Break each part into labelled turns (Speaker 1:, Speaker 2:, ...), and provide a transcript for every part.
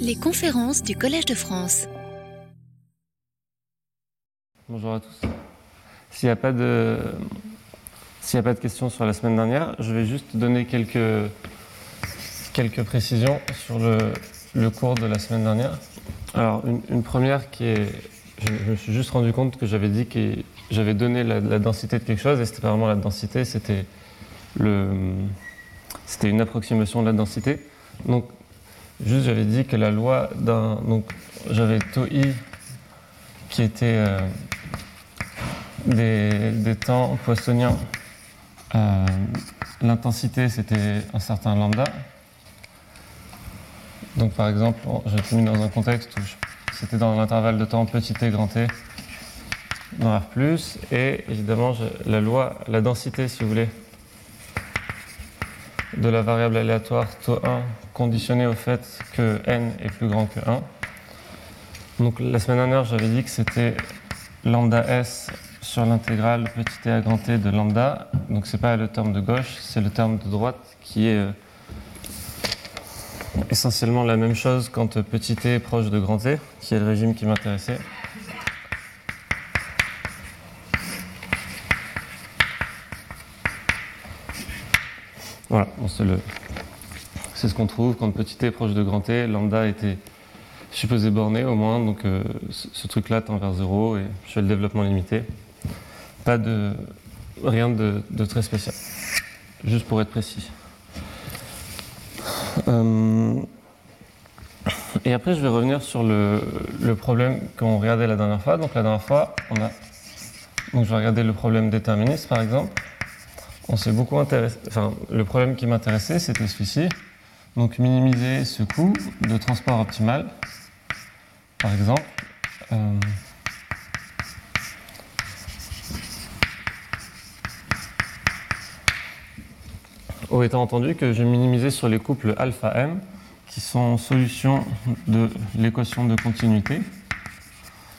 Speaker 1: Les conférences du Collège de France.
Speaker 2: Bonjour à tous. S'il n'y a pas de s'il a pas de questions sur la semaine dernière, je vais juste donner quelques, quelques précisions sur le, le cours de la semaine dernière. Alors, une, première qui est. Je, je, me suis juste rendu compte que j'avais dit que j'avais donné la, la, densité de quelque chose et c'était pas vraiment la densité, c'était le. C'était une approximation de la densité. Donc, juste j'avais dit que la loi d'un. Donc, j'avais tau i qui était euh, des, des temps poissoniens euh, L'intensité, c'était un certain lambda. Donc, par exemple, j'ai mis dans un contexte où c'était dans l'intervalle de temps petit t, grand t, dans R+, et évidemment, la loi, la densité, si vous voulez, de la variable aléatoire tau1 conditionnée au fait que n est plus grand que 1. Donc, la semaine dernière, j'avais dit que c'était lambda s sur l'intégrale petit t à grand t de lambda. Donc c'est pas le terme de gauche, c'est le terme de droite qui est euh, essentiellement la même chose quand petit t est proche de grand t, qui est le régime qui m'intéressait. Voilà, c'est le c'est ce qu'on trouve quand petit t est proche de grand t, lambda était supposé borné au moins, donc euh, ce, truc-là tend vers 0 et je fais le développement limité. Pas de rien de, de, très spécial, juste pour être précis. Euh, et après, je vais revenir sur le, le problème qu'on regardait la dernière fois. Donc la dernière fois, on a donc je vais regarder le problème déterministe, par exemple. On s'est beaucoup intéressé. Enfin, le problème qui m'intéressait, c'était celui-ci. Donc minimiser ce coût de transport optimal, par exemple. Euh, au étant entendu que j'ai minimisé sur les couples alpha m qui sont solutions de l'équation de continuité.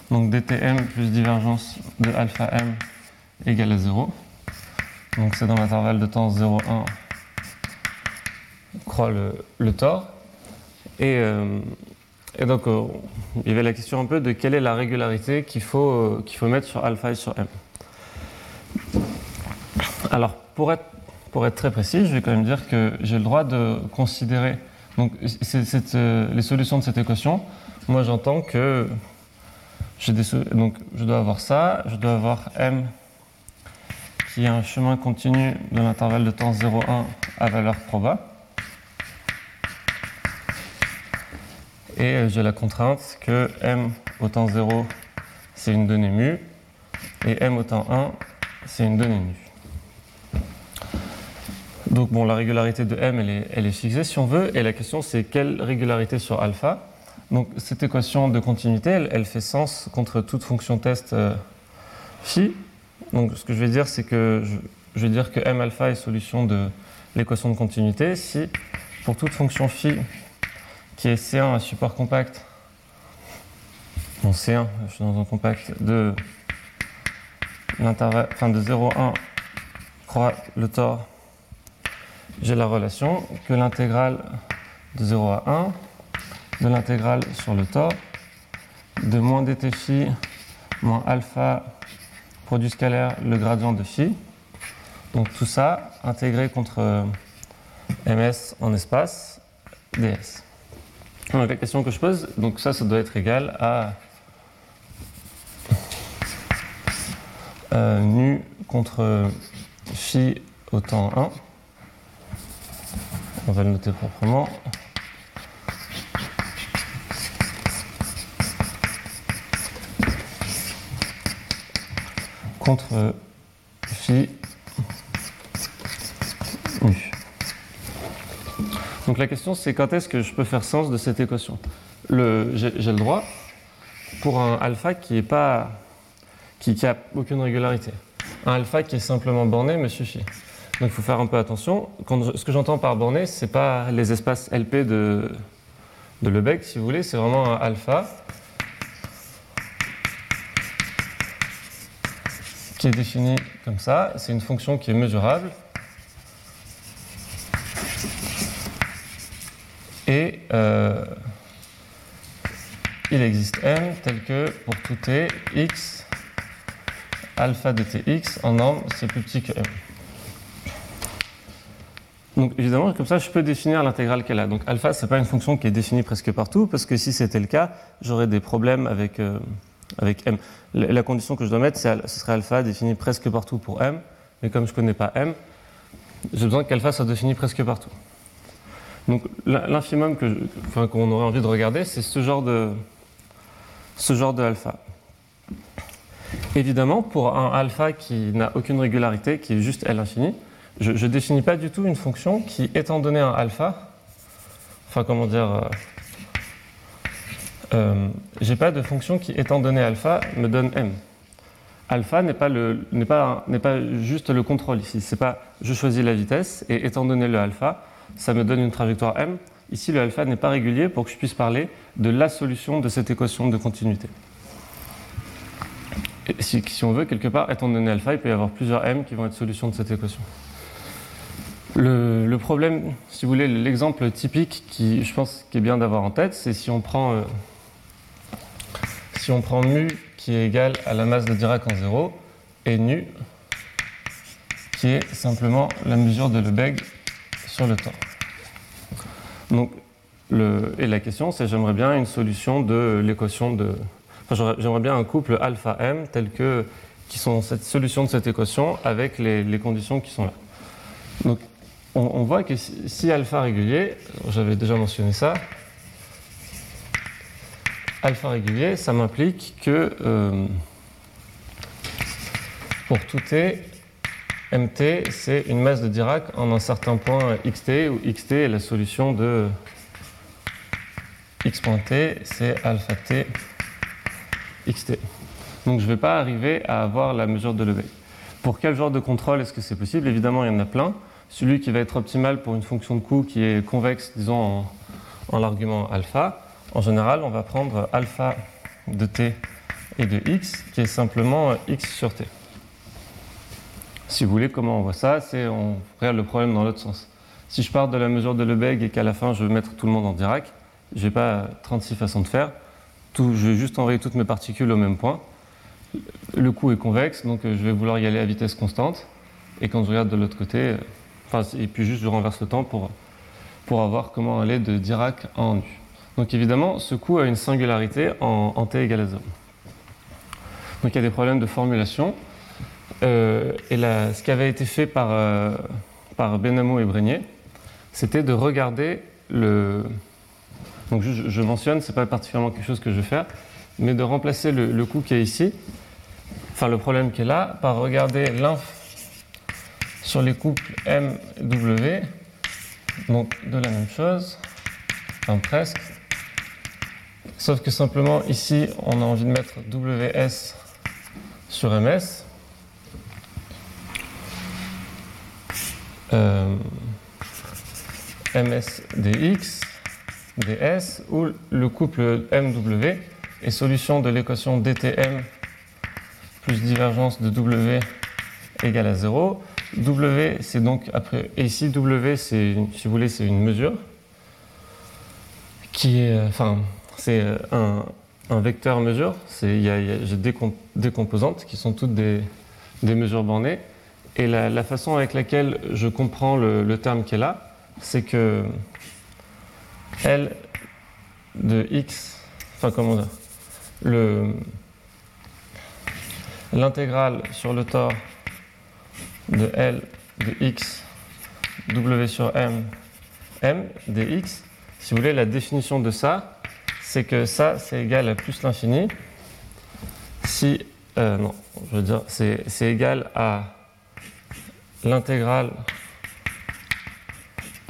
Speaker 2: Donc dtm plus divergence de alpha m égale à 0. Donc c'est dans l'intervalle de temps 0,1 croit le, le tort. Et, euh, donc euh, il y avait la question un peu de quelle est la régularité qu'il faut, euh, qu'il faut mettre sur alpha et sur m. Alors pour être pour être très précis, je vais quand même dire que j'ai le droit de considérer donc, les solutions de cette équation. Moi, j'entends que des, donc, je dois avoir ça, je dois avoir m qui est un chemin continu de l'intervalle de temps 0,1 à valeur proba. Et euh, j'ai la contrainte que m au temps 0, c'est une donnée mu, et m au temps 1, c'est une donnée nu. Donc bon, la régularité de m, elle est, fixée si on veut, et la question c'est quelle régularité sur alpha? Donc cette équation de continuité, elle, elle fait sens contre toute fonction test euh, phi. Donc ce que je vais dire, c'est que je, je, vais dire que m alpha est solution de l'équation de continuité si pour toute fonction phi qui est C1 à support compact, bon C1, je suis dans un compact de l'intervalle, enfin de 0,1 croît le tort j'ai la relation que l'intégrale de 0 à 1 de l'intégrale sur le tort de moins dt phi moins alpha produit scalaire le gradient de phi. Donc tout ça intégré contre ms en espace ds. Donc la question que je pose, donc ça, ça doit être égal à euh, nu contre phi au temps 1 on va le noter proprement. Contre phi nu. Donc la question c'est quand est-ce que je peux faire sens de cette équation? J'ai le droit pour un alpha qui est pas qui, qui a aucune régularité. Un alpha qui est simplement borné me suffit. Donc il faut faire un peu attention. Ce que j'entends par borné, ce n'est pas les espaces LP de, de si vous voulez, c'est vraiment un alpha qui est défini comme ça. C'est une fonction qui est mesurable. Et euh, il existe m tel que pour tout t, x alpha de tx en norme c'est plus petit que m. Donc évidemment, comme ça, je peux définir l'intégrale qu'elle a. Donc alpha, ce n'est pas une fonction qui est définie presque partout, parce que si c'était le cas, j'aurais des problèmes avec, euh, avec m. La, condition que je dois mettre, ce serait alpha défini presque partout pour m, mais comme je ne connais pas m, j'ai besoin qu'alpha soit défini presque partout. Donc l'infimum qu'on aurait envie de regarder, c'est ce genre de, ce genre de alpha. Évidemment, pour un alpha qui n'a aucune régularité, qui est juste L infini, je ne définis pas du tout une fonction qui, étant donné un alpha, enfin comment dire, euh, euh, j'ai pas de fonction qui, étant donné alpha, me donne m. Alpha n'est pas, pas, pas juste le contrôle ici. C'est pas je choisis la vitesse et étant donné le alpha, ça me donne une trajectoire m. Ici, le alpha n'est pas régulier pour que je puisse parler de la solution de cette équation de continuité. Si, on veut, quelque part, étant donné alpha, il peut y avoir plusieurs m qui vont être solutions de cette équation. Le, problème, si vous voulez, l'exemple typique qui, je pense, qui est bien d'avoir en tête, c'est si on prend euh, si on prend mu qui est égal à la masse de Dirac en 0 et nu qui est simplement la mesure de Lebesgue sur le temps. Donc, le, et la question, c'est j'aimerais bien une solution de l'équation de. Enfin, j'aimerais bien un couple alpha m tel que qui sont cette solution de cette équation avec les, conditions qui sont là. Donc, on, voit que si, alpha régulier, j'avais déjà mentionné ça, alpha régulier, ça m'implique que euh, pour tout t, mt, c'est une masse de Dirac en un certain point xt, où xt est la solution de x point t, c'est alpha t xt. Donc je ne vais pas arriver à avoir la mesure de Lebesgue. Pour quel genre de contrôle est-ce que c'est possible? Évidemment, il y en a plein. Celui qui va être optimal pour une fonction de coût qui est convexe, disons, en, l'argument alpha, en général, on va prendre alpha de t et de x, qui est simplement x sur t. Si vous voulez, comment on voit ça C'est on regarde le problème dans l'autre sens. Si je pars de la mesure de Lebesgue et qu'à la fin je veux mettre tout le monde en Dirac, je n'ai pas 36 façons de faire. Je vais juste envoyer toutes mes particules au même point. Le coût est convexe, donc je vais vouloir y aller à vitesse constante. Et quand je regarde de l'autre côté, et puis juste je renverse le temps pour, pour avoir comment aller de Dirac en nu. Donc évidemment, ce coût a une singularité en, t égale à 0. Donc il y a des problèmes de formulation. Euh, et là, ce qui avait été fait par, euh, Benamo et Brégnier, c'était de regarder le. Donc je, je mentionne, ce n'est pas particulièrement quelque chose que je vais faire, mais de remplacer le, coût qui est ici, enfin le problème qui est là, par regarder l'inf sur les couples M W, donc de la même chose, enfin presque, sauf que simplement ici on a envie de mettre WS sur MS. Euh, MS ds, où le couple MW est solution de l'équation dtm plus divergence de W égale à 0. W, c'est donc après. Et ici, W, c'est, si vous voulez, c'est une mesure qui est. Enfin, c'est un, un vecteur mesure. C'est, j'ai des, composantes qui sont toutes des, des mesures bornées. Et la, façon avec laquelle je comprends le, terme qui est là, c'est que L de x, enfin comment dire, le, l'intégrale sur le tort de L de x W sur M, M dx, si vous voulez, la définition de ça, c'est que ça, c'est égal à plus l'infini si, euh, non, je veux dire, c'est égal à l'intégrale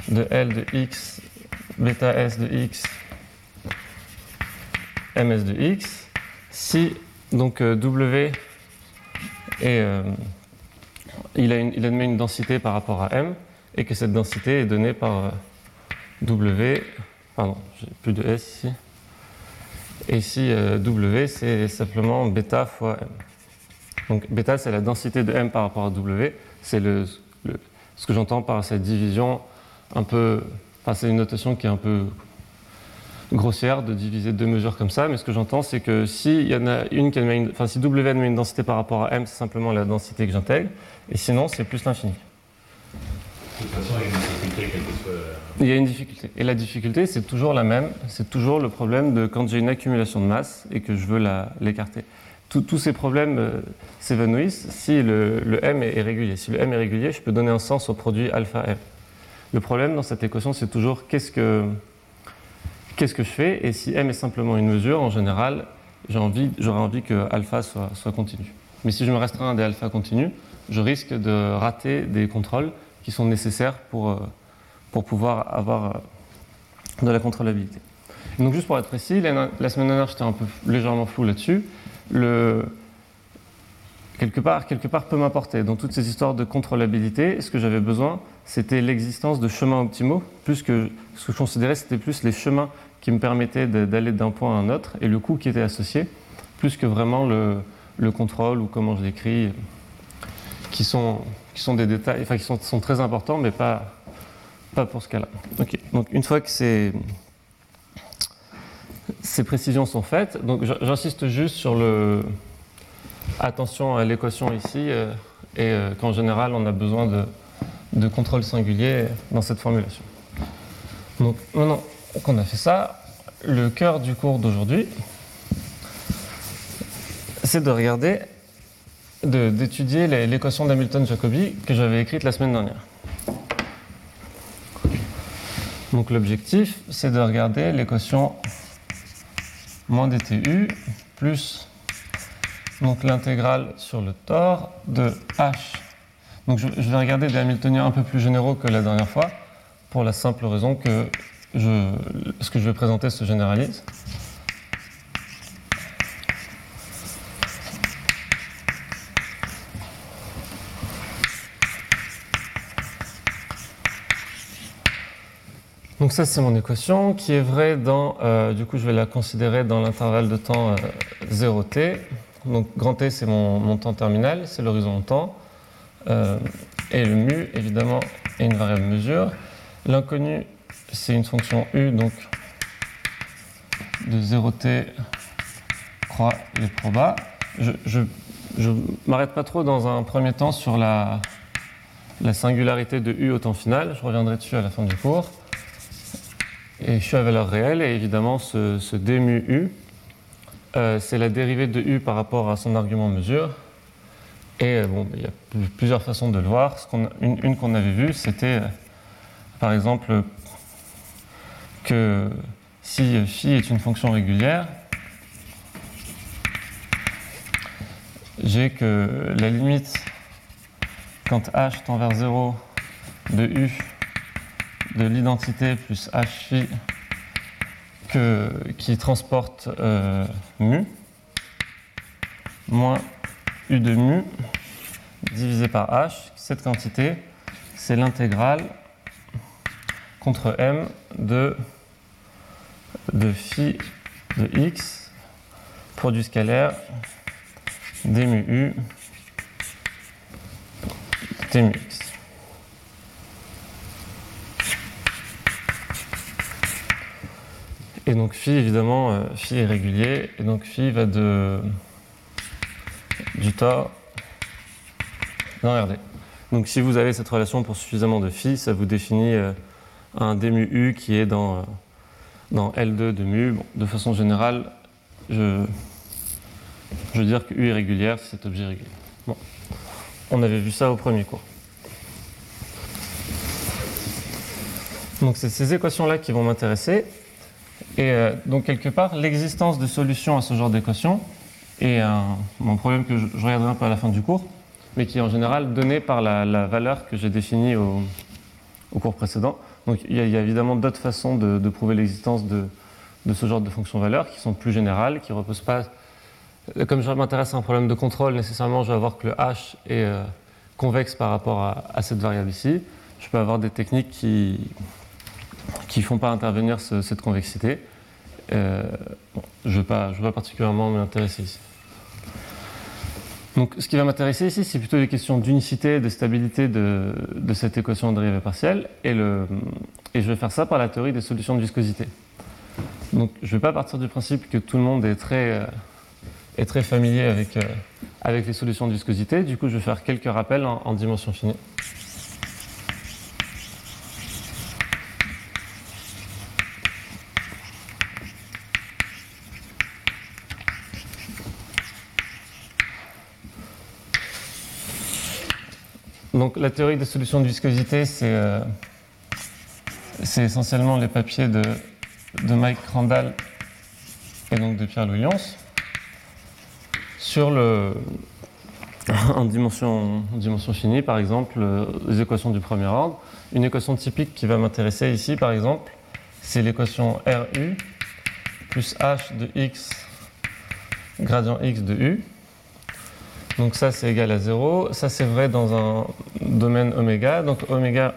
Speaker 2: de L de x, bêta s de x, ms de x, si donc euh, W est euh, il, admet une densité par rapport à m et que cette densité est donnée par euh, W. Pardon, j'ai plus de S ici. Et euh, W, c'est simplement bêta fois m. Donc bêta, c'est la densité de m par rapport à W. C'est le, ce que j'entends par cette division un peu Enfin, c'est une notation qui est un peu grossière de diviser deux mesures comme ça, mais ce que j'entends, c'est que si y en a une qui a une, enfin, si W admet une densité par rapport à M, c'est simplement la densité que j'intègre, et sinon, c'est plus l'infini.
Speaker 3: De toute façon, il y a une difficulté, quelle que soit.
Speaker 2: Il y a une difficulté. Et la difficulté, c'est toujours la même. C'est toujours le problème de quand j'ai une accumulation de masse et que je veux l'écarter. Tous- ces problèmes euh, s'évanouissent si le, M est régulier. Si le M est régulier, je peux donner un sens au produit alpha M. Le problème dans cette équation, c'est toujours qu'est-ce que, qu'est-ce que je fais? Et si M est simplement une mesure, en général, j'ai envie, j'aurais envie que alpha soit, soit continu. Mais si je me restreins à des alpha continus, je risque de rater des contrôles qui sont nécessaires pour, euh, pour pouvoir avoir euh, de la contrôlabilité. Donc juste pour être précis, la semaine dernière j'étais un peu légèrement flou là-dessus. Le, quelque part, quelque part peu m'importer. Dans toutes ces histoires de contrôlabilité, ce que j'avais besoin, c'était l'existence de chemins optimaux, plus que ce que je considérais, c'était plus les chemins qui me permettaient d'aller d'un point à un autre et le coût qui était associé, plus que vraiment le, le contrôle ou comment je l'écris, qui sont, qui sont des détails, enfin qui sont, sont très importants, mais pas, pas pour ce cas-là. Ok. Donc une fois que ces, ces précisions sont faites, donc j'insiste juste sur le attention à l'équation ici euh, et euh, qu'en général on a besoin de, de contrôle singulier dans cette formulation. Donc maintenant qu'on a fait ça, le cœur du cours d'aujourd'hui, c'est de regarder, de- d'étudier l'équation d'Hamilton-Jacobi que j'avais écrite la semaine dernière. Donc l'objectif, c'est de regarder l'équation moins dtu plus donc l'intégrale sur le tore de h. Donc je, je vais regarder des Hamiltoniens un peu plus généraux que la dernière fois, pour la simple raison que je, ce que je vais présenter se généralise. Donc ça c'est mon équation qui est vraie dans, euh, du coup je vais la considérer dans l'intervalle de temps euh, 0t. Donc grand T c'est mon, mon temps terminal, c'est l'horizon temps. Euh, et le mu évidemment est une variable mesure. L'inconnu c'est une fonction u donc de 0t croix les probas. Je, je, je m'arrête pas trop dans un premier temps sur la, la singularité de u au temps final, je reviendrai dessus à la fin du cours. Et je suis à valeur réelle, et évidemment, ce, ce u, euh, c'est la dérivée de u par rapport à son argument mesure. Et euh, bon, il y a pl- plusieurs façons de le voir. Une une qu'on avait vue, c'était euh, par exemple que si phi est une fonction régulière, j'ai que la limite quand h tend vers 0 de u de l'identité plus h phi que, qui transporte euh, mu moins u de mu divisé par h. Cette quantité, c'est l'intégrale contre m de, de phi de x produit scalaire d mu u t mu x. Et donc phi, évidemment, euh, phi est régulier, et donc phi va de du tort dans RD. Donc si vous avez cette relation pour suffisamment de phi, ça vous définit euh, un d u qui est dans, euh, dans L2 de mu. Bon, de façon générale, je, je veux dire que u est régulière si cet objet est régulier. Bon. On avait vu ça au premier cours. Donc c'est ces équations-là qui vont m'intéresser. Et euh, donc quelque part, l'existence de solutions à ce genre d'équations est un, mon problème que je, regarderai un peu à la fin du cours, mais qui est en général donné par la, valeur que j'ai définie au, cours précédent. Donc il y a, évidemment d'autres façons de, prouver l'existence de, ce genre de fonctions valeurs qui sont plus générales, qui ne reposent pas. Comme je m'intéresse à un problème de contrôle, nécessairement je vais avoir que le h est euh, convexe par rapport à cette variable ici. Je peux avoir des techniques qui qui ne font pas intervenir ce- cette convexité. Euh, je ne vais, pas- je vais pas particulièrement m'y intéresser ici. Donc, ce qui va m'intéresser ici, c'est plutôt les questions d'unicité, de stabilité de, de cette équation de dérivée partielle, et, le, et je vais faire ça par la théorie des solutions de viscosité. Donc, je ne vais pas partir du principe que tout le monde est très, euh, est très familier avec, euh, avec les solutions de viscosité. Du coup, je vais faire quelques rappels en dimension finie. Donc la théorie des solutions de viscosité, c'est euh, essentiellement les papiers de, Mike Randall et donc de Pierre-Louis sur le, en dimension, en dimension finie, par exemple, euh, les équations du premier ordre. Une équation typique qui va m'intéresser ici, par exemple, c'est l'équation RU plus H de x gradient x de U. Donc ça, c'est égal à 0. Ça, c'est vrai dans un domaine oméga. Donc oméga,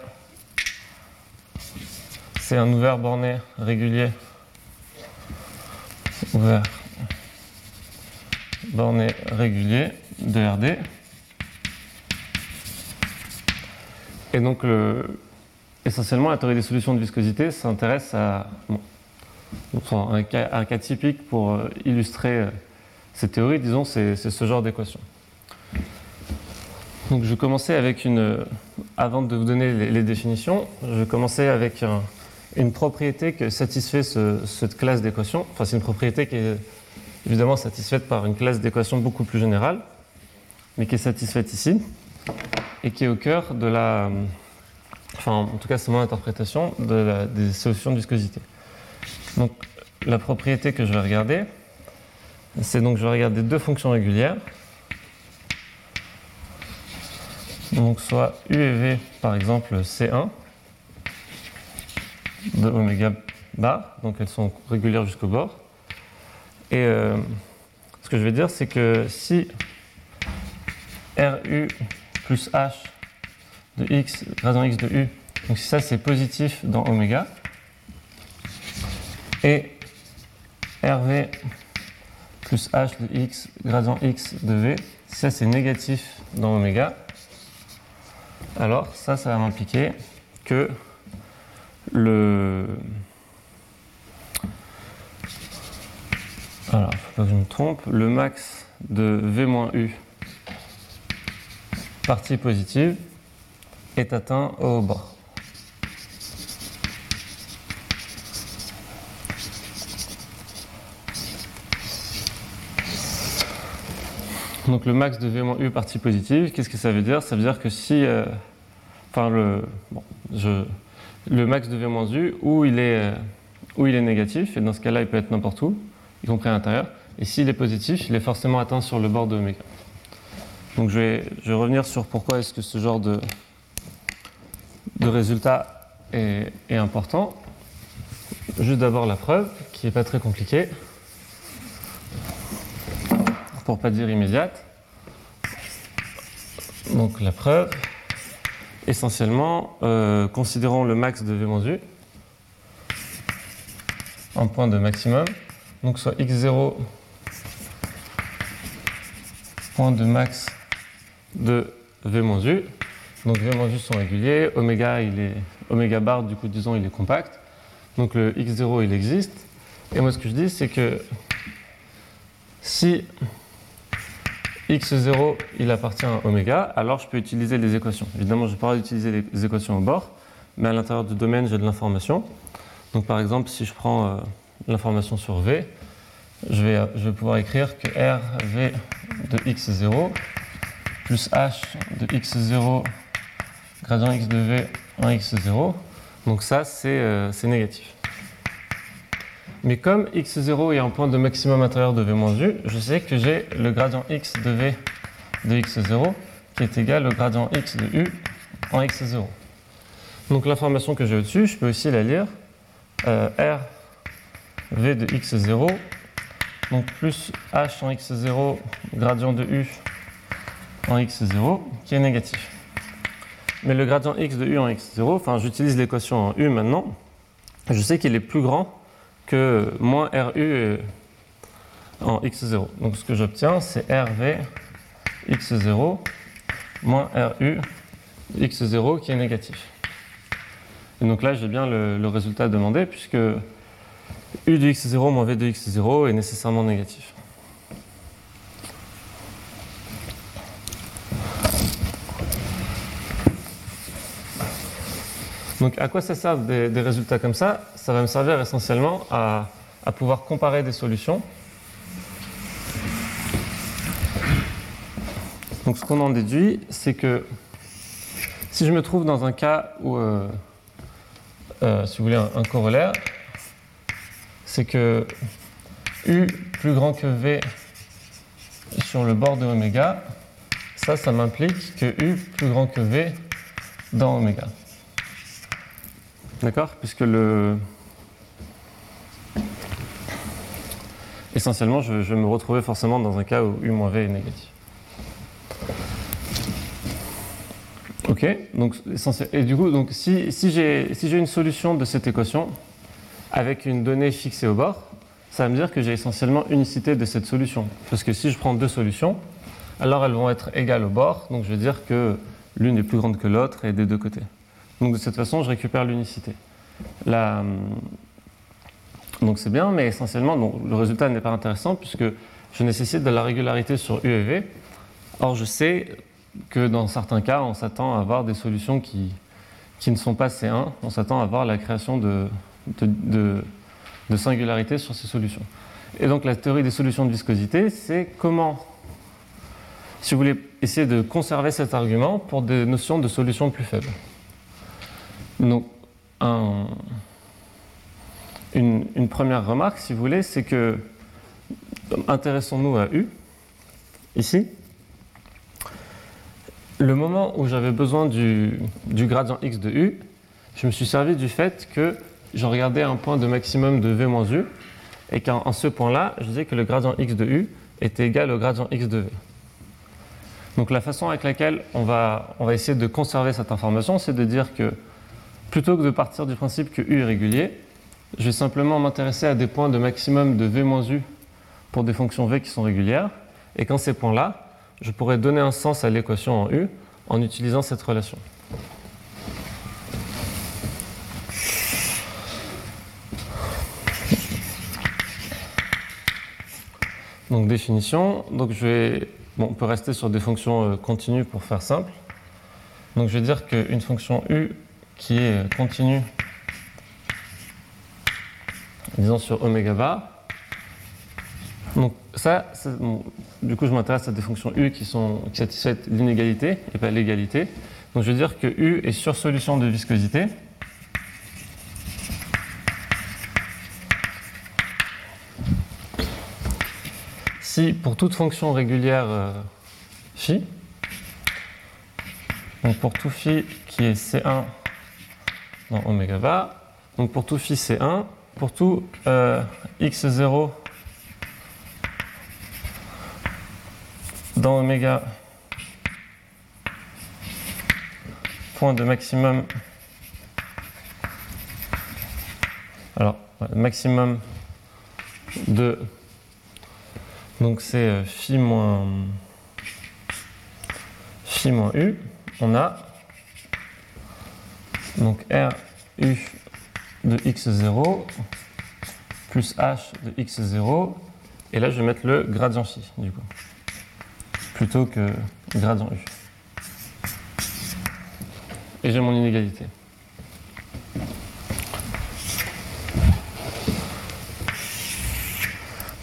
Speaker 2: c'est un ouvert borné régulier. Ouvert borné régulier de RD. Et donc, le- essentiellement, la théorie des solutions de viscosité s'intéresse à un, cas, typique pour euh, illustrer euh, cette théorie, disons, c'est ce genre d'équation. Donc, je commencer avec une. Avant de vous donner les, définitions, je commencer avec un- une propriété que satisfait ce- cette classe d'équations. Enfin, c'est une propriété qui est évidemment satisfaite par une classe d'équations beaucoup plus générale, mais qui est satisfaite ici, et qui est au cœur de la. Enfin, en tout cas, c'est mon interprétation de la- des solutions de viscosité. Donc, la propriété que je vais regarder, c'est donc je vais regarder deux fonctions régulières. Donc, soit U et V, par exemple, C1 de oméga bar, donc elles sont régulières jusqu'au bord. Et euh, ce que je vais dire, c'est que si RU plus H de x, gradient x de U, donc si ça c'est positif dans oméga, et RV plus H de x, gradient x de V, si ça c'est négatif dans oméga, alors ça, ça va m'impliquer que le... Alors, faut pas que je me trompe, le max de V-U partie positive est atteint au bord. Donc le max de V-U partie positive, qu'est-ce que ça veut dire? Ça veut dire que si... euh, enfin, le, bon, je, le max de V-U, où il, est, euh, où il est négatif, et dans ce cas-là, il peut être n'importe où, y compris à l'intérieur, et s'il est positif, il est forcément atteint sur le bord de oméga. Donc je vais, je vais revenir sur pourquoi est-ce que ce genre de, de résultat est, est important. Juste d'abord la preuve, qui n'est pas très compliquée, pour pas dire immédiate. Donc la preuve, essentiellement, euh, considérons le max de V-U, un point de maximum, donc soit x0 point de max de V-U. Donc V-U sont réguliers, oméga, il est, oméga bar, du coup, disons, il est compact. Donc le x0, il existe. Et moi, ce que je dis, c'est que si x0, il appartient à oméga, alors je peux utiliser les équations. Évidemment, je ne vais pas utiliser les équations au bord, mais à l'intérieur du domaine, j'ai de l'information. Donc par exemple, si je prends euh, l'information sur V, je vais, pouvoir écrire que RV de x0 plus h de x0 gradient x de v en x0. Donc ça, c'est euh, c'est négatif. Mais comme x0 est un point de maximum intérieur de v-u, je sais que j'ai le gradient x de v de x0 qui est égal au gradient x de u en x0. Donc l'information que j'ai au-dessus, je peux aussi la lire. Euh, R v de x0 donc plus h en x0 gradient de u en x0 qui est négatif. Mais le gradient x de u en x0, enfin j'utilise l'équation en u maintenant, je sais qu'il est plus grand que moins RU en x0. Donc ce que j'obtiens, c'est RV x0 moins RU x0 qui est négatif. Et donc là, j'ai bien le, le, résultat demandé puisque U de x0 moins V de x0 est nécessairement négatif. Donc à quoi ça sert des, résultats comme ça? Ça va me servir essentiellement à, à pouvoir comparer des solutions. Donc ce qu'on en déduit, c'est que si je me trouve dans un cas où, euh, euh, si vous voulez, un, un corollaire, c'est que U plus grand que V sur le bord de oméga, ça, ça m'implique que U plus grand que V dans oméga. D'accord Puisque le. Essentiellement, je, vais me retrouver forcément dans un cas où U moins V est négatif. Ok donc, Et du coup, donc, si, si j'ai si une solution de cette équation avec une donnée fixée au bord, ça va me dire que j'ai essentiellement unicité de cette solution. Parce que si je prends deux solutions, alors elles vont être égales au bord, donc je vais dire que l'une est plus grande que l'autre et des deux côtés. Donc de cette façon, je récupère l'unicité. Donc c'est bien, mais essentiellement, le résultat n'est pas intéressant puisque je nécessite de la régularité sur U et V. Or, je sais que dans certains cas, on s'attend à avoir des solutions qui, ne sont pas C1. On s'attend à avoir la création de, de, de, de singularité sur ces solutions. Et donc la théorie des solutions de viscosité, c'est comment, si vous voulez essayer de conserver cet argument pour des notions de solutions plus faibles. Donc, un, une, première remarque, si vous voulez, c'est que, intéressons-nous à U, ici. Le moment où j'avais besoin du, gradient x de U, je me suis servi du fait que je regardais un point de maximum de V moins U, et qu'en ce point-là, je disais que le gradient x de U était égal au gradient x de V. Donc la façon avec laquelle on va, on va essayer de conserver cette information, c'est de dire que Plutôt que de partir du principe que U est régulier, je vais simplement m'intéresser à des points de maximum de V moins U pour des fonctions V qui sont régulières. Et quand ces points-là, je pourrais donner un sens à l'équation en U en utilisant cette relation. Donc définition, donc je vais, bon, on peut rester sur des fonctions euh, continues pour faire simple. Donc je vais dire qu'une fonction U qui est continu, disons sur oméga bar. Donc ça, du coup je m'intéresse à des fonctions U qui, sont, qui satisfont l'inégalité et pas l'égalité. Donc je veux dire que U est sur solution de viscosité. Si pour toute fonction régulière euh, phi, donc pour tout phi qui est C1 dans oméga bar. Donc pour tout phi c'est 1, pour tout euh, x0 dans oméga point de maximum alors maximum de donc c'est euh, phi moins phi moins u on a donc R U de x0 plus h de x0. Et là, je vais mettre le gradient phi, du coup, plutôt que gradient u. Et j'ai mon inégalité.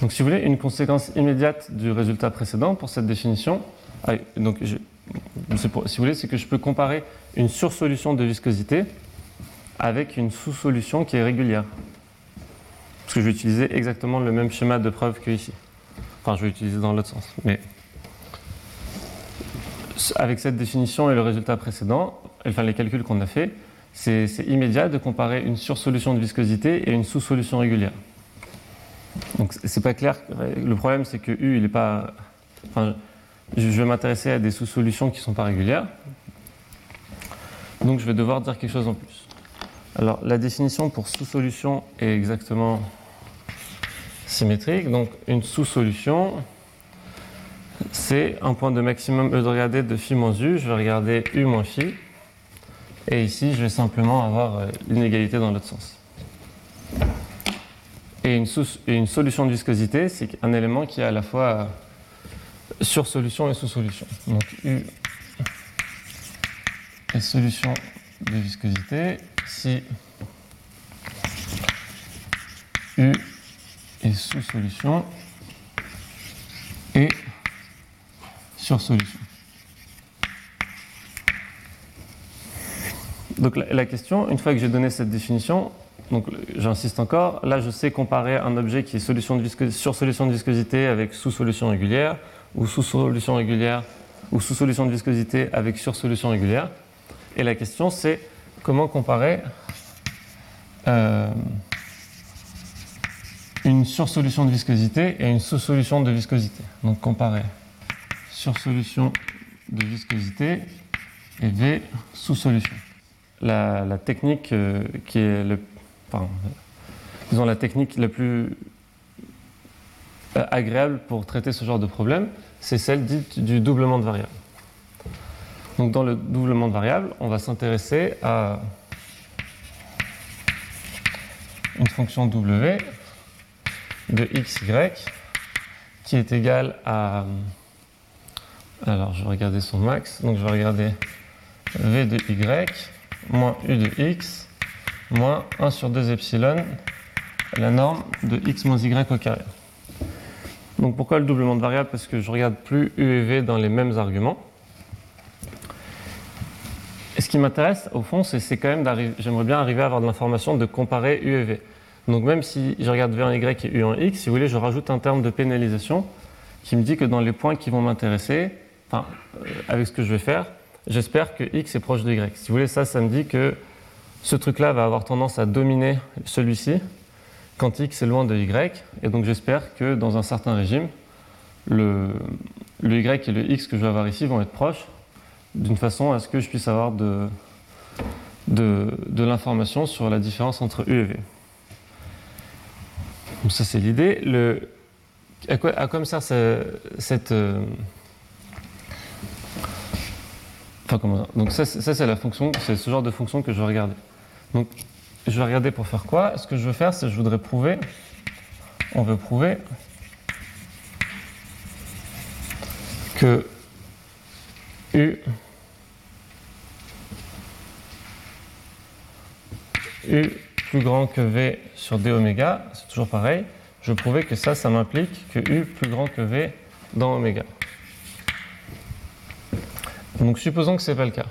Speaker 2: Donc, si vous voulez, une conséquence immédiate du résultat précédent pour cette définition, ah, donc si vous voulez, c'est que je peux comparer une sursolution de viscosité avec une sous-solution qui est régulière. Parce que je vais utiliser exactement le même schéma de preuve que ici. Enfin, je vais utiliser dans l'autre sens. Mais avec cette définition et le résultat précédent, enfin les calculs qu'on a fait, c'est immédiat de comparer une sursolution de viscosité et une sous-solution régulière. Donc c'est pas clair. Le problème c'est que U il n'est pas. Enfin, je vais m'intéresser à des sous-solutions qui ne sont pas régulières. Donc je vais devoir dire quelque chose en plus. Alors la définition pour sous-solution est exactement symétrique. Donc une sous-solution, c'est un point de maximum E de regarder de phi moins U. Je vais regarder U moins phi. Et ici, je vais simplement avoir euh, l'inégalité dans l'autre sens. Et une, et une, solution de viscosité, c'est un élément qui est à la fois sur solution et sous solution. Donc U est solution de viscosité si U est sous solution et sur solution. Donc la, question, une fois que j'ai donné cette définition, donc j'insiste encore, là je sais comparer un objet qui est solution de sur solution de viscosité avec sous solution régulière, ou sous solution régulière, ou sous solution de viscosité avec sur solution régulière. Et la question c'est comment comparer euh, une sursolution de viscosité et une sous-solution de viscosité. Donc comparer sursolution de viscosité et V sous-solution. La, technique euh, qui est disons la technique la plus euh, agréable pour traiter ce genre de problème, c'est celle dite du doublement de variables. Donc dans le doublement de variables, on va s'intéresser à une fonction W de xy qui est égale à. Alors, je vais regarder son max. Donc, je vais regarder v de y moins u de x moins 1 sur 2 epsilon, la norme de x moins y au carré. Donc, pourquoi le doublement de variable? Parce que je regarde plus u et v dans les mêmes arguments. M'intéresse, au fond, c'est quand même d'arriver. J'aimerais bien arriver à avoir de l'information de comparer u et v. Donc même si je regarde V en Y et U en X, si vous voulez, je rajoute un terme de pénalisation qui me dit que dans les points qui vont m'intéresser, enfin, euh, avec ce que je vais faire, j'espère que X est proche de Y. Si vous voulez, ça, ça me dit que ce truc-là va avoir tendance à dominer celui-ci quand X est loin de Y. Et donc j'espère que dans un certain régime, le, le, Y et le X que je vais avoir ici vont être proches d'une façon à ce que je puisse avoir de, l'information sur la différence entre U et V. Donc ça c'est l'idée. Le... À, quoi, me sert cette... Euh, enfin, comment Donc ça, ça c'est la fonction, c'est ce genre de fonction que je vais regarder. Donc je vais regarder pour faire quoi? Ce que je veux faire, c'est je voudrais prouver, on veut prouver que U U plus grand que V sur d oméga, c'est toujours pareil, je prouvais que ça, ça m'implique que U plus grand que V dans oméga. Donc supposons que ce n'est pas le cas.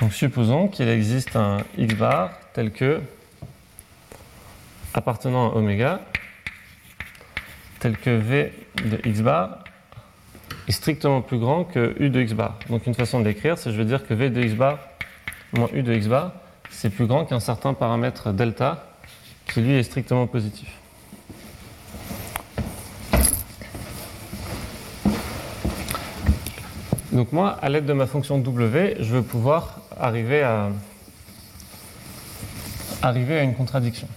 Speaker 2: Donc supposons qu'il existe un x bar tel que appartenant à oméga tel que v de x bar est strictement plus grand que u de x bar. Donc une façon de l'écrire, c'est je vais dire que v de x bar moins u de x bar, c'est plus grand qu'un certain paramètre delta qui lui est strictement positif. Donc moi, à l'aide de ma fonction w, je veux pouvoir arriver à, arriver à une contradiction.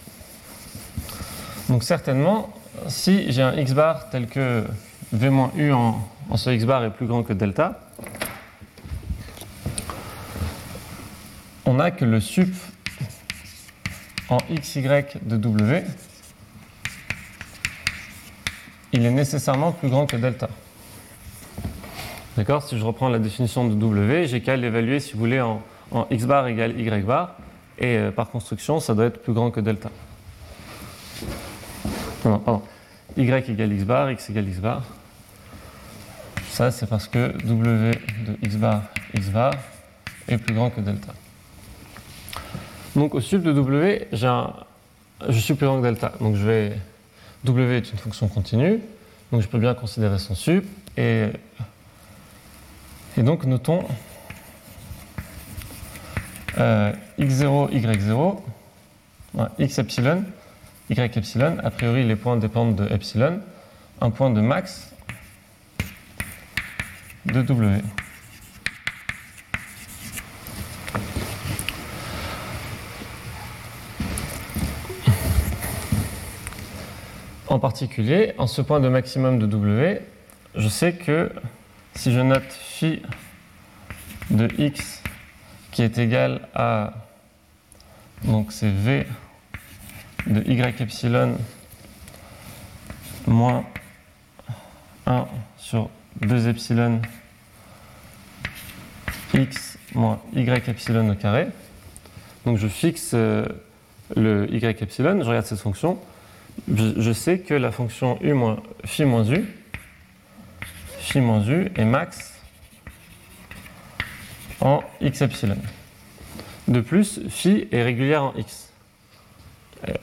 Speaker 2: Donc certainement, si j'ai un x bar tel que v moins u en, en ce x bar est plus grand que delta, on a que le sup en xy de w, il est nécessairement plus grand que delta. D'accord? Si je reprends la définition de w, j'ai qu'à l'évaluer, si vous voulez, en, x bar égale y bar, et euh, par construction, ça doit être plus grand que delta. Non, pardon. y égale x bar, x égale x bar. Ça, c'est parce que W de x bar, x bar est plus grand que delta. Donc au sub de W, je suis plus grand que delta. Donc je vais W est une fonction continue, donc je peux bien considérer son sup. Et, et donc notons euh, x0, y0, x epsilon, y epsilon. A priori, les points dépendent de epsilon, un point de max de W. En particulier, en ce point de maximum de W, je sais que si je note phi de x qui est égal à donc c'est v de y epsilon moins 1 sur 2 epsilon x moins y epsilon au carré. Donc je fixe euh, le y epsilon, je regarde cette fonction, je, sais que la fonction u moins, phi moins u, phi moins u est max en x epsilon. De plus, phi est régulière en x.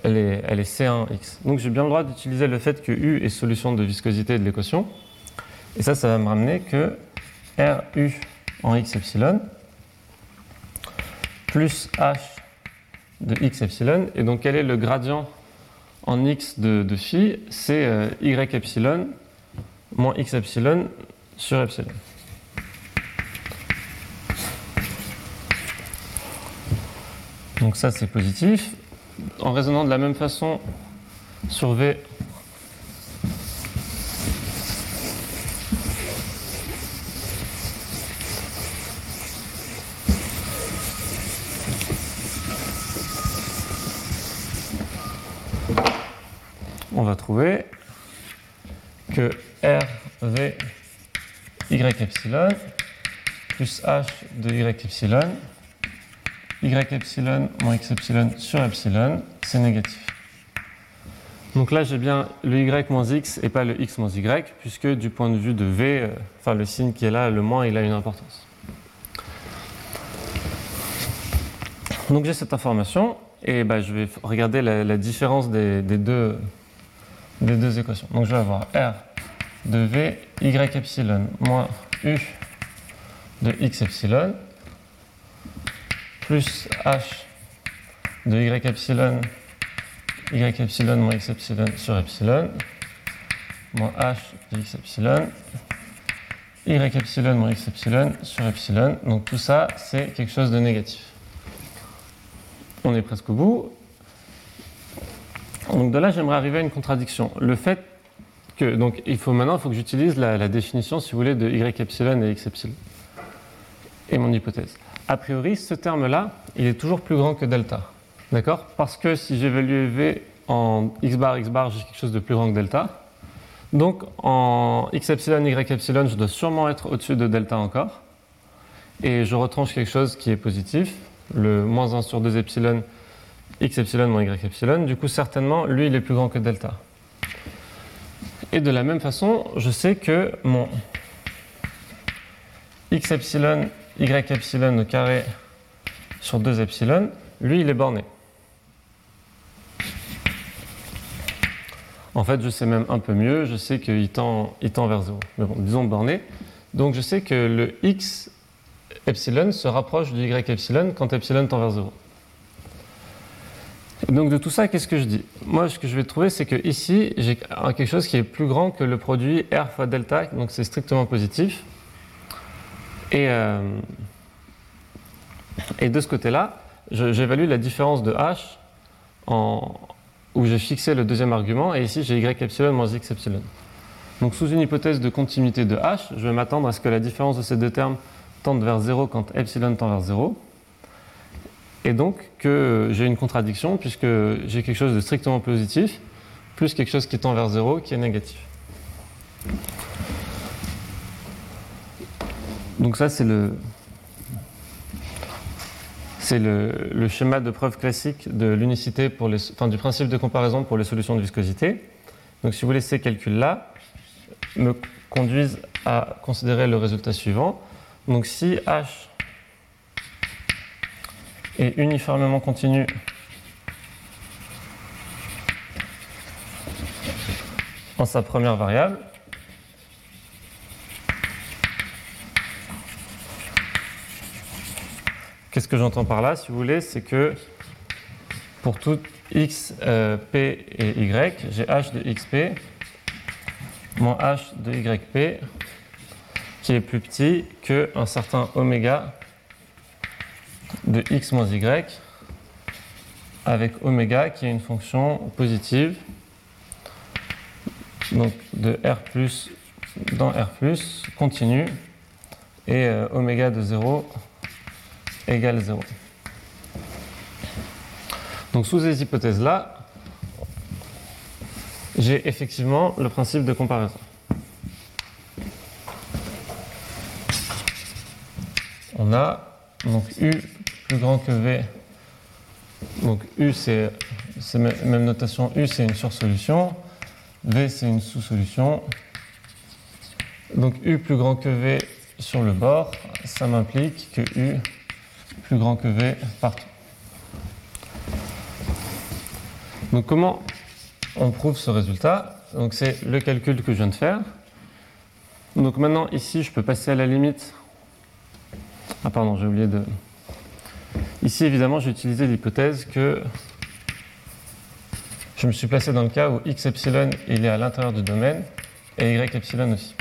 Speaker 2: Elle est, elle est C1 en x. Donc j'ai bien le droit d'utiliser le fait que U est solution de viscosité de l'équation. Et ça, ça va me ramener que RU en x epsilon plus h de x epsilon. Et donc quel est le gradient en x de, de phi? C'est euh, y epsilon moins x epsilon sur epsilon. Donc ça c'est positif. En raisonnant de la même façon sur V, on va trouver que RV y epsilon plus h de y epsilon y epsilon moins x epsilon sur epsilon, c'est négatif. Donc là, j'ai bien le y moins x et pas le x moins y, puisque du point de vue de v, euh, enfin le signe qui est là, le moins, il a une importance. Donc j'ai cette information et bah, je vais regarder la, différence des, deux, des deux équations. Donc je vais avoir r de v y epsilon moins u de x epsilon plus h de y epsilon, y epsilon moins x epsilon sur epsilon, moins h de x epsilon, y epsilon moins x epsilon sur epsilon. Donc tout ça, c'est quelque chose de négatif. On est presque au bout. Donc de là, j'aimerais arriver à une contradiction. Le fait que, donc il faut maintenant, il faut que j'utilise la, la, définition, si vous voulez, de y epsilon et x epsilon. Et mon hypothèse a priori, ce terme-là, il est toujours plus grand que delta. D'accord? Parce que si j'évalue V en x bar, x bar, j'ai quelque chose de plus grand que delta. Donc en x epsilon, y epsilon, je dois sûrement être au-dessus de delta encore. Et je retranche quelque chose qui est positif, le moins 1 sur 2 epsilon, x epsilon moins y epsilon. Du coup, certainement, lui, il est plus grand que delta. Et de la même façon, je sais que mon x epsilon y epsilon au carré sur 2 epsilon, lui, il est borné. En fait, je sais même un peu mieux, je sais qu'il tend, il tend vers 0. Mais bon, disons borné. Donc je sais que le x epsilon se rapproche du y epsilon quand epsilon tend vers 0. Donc de tout ça, qu'est-ce que je dis? Moi, ce que je vais trouver, c'est que ici, j'ai quelque chose qui est plus grand que le produit R fois delta, donc c'est strictement positif. Et, euh, et de ce côté-là, j'évalue la différence de h où j'ai fixé le deuxième argument, et ici j'ai y epsilon moins x epsilon. Donc sous une hypothèse de continuité de h, je vais m'attendre à ce que la différence de ces deux termes tende vers 0 quand epsilon tend vers 0. Et donc que j'ai une contradiction puisque j'ai quelque chose de strictement positif plus quelque chose qui tend vers 0 qui est négatif. Donc ça, c'est le, c'est le, schéma de preuve classique de l'unicité pour les, enfin, du principe de comparaison pour les solutions de viscosité. Donc si vous voulez, ces calculs-là me conduisent à considérer le résultat suivant. Donc si h est uniformément continu en sa première variable, Qu'est-ce que j'entends par là, si vous voulez C'est que pour tout x, euh, p et y, j'ai h de xp moins h de yp qui est plus petit qu'un certain oméga de x moins y avec oméga qui est une fonction positive donc de R dans R continue et euh, oméga de 0 égale 0. Donc sous ces hypothèses-là, j'ai effectivement le principe de comparaison. On a donc U plus grand que V. Donc U c'est même notation U c'est une sursolution, V c'est une sous-solution. Donc U plus grand que V sur le bord, ça m'implique que U plus grand que V partout. Donc comment on prouve ce résultat? Donc c'est le calcul que je viens de faire. Donc maintenant ici je peux passer à la limite. Ah pardon, j'ai oublié de. Ici évidemment j'ai utilisé l'hypothèse que je me suis placé dans le cas où x epsilon il est à l'intérieur du domaine et y epsilon aussi.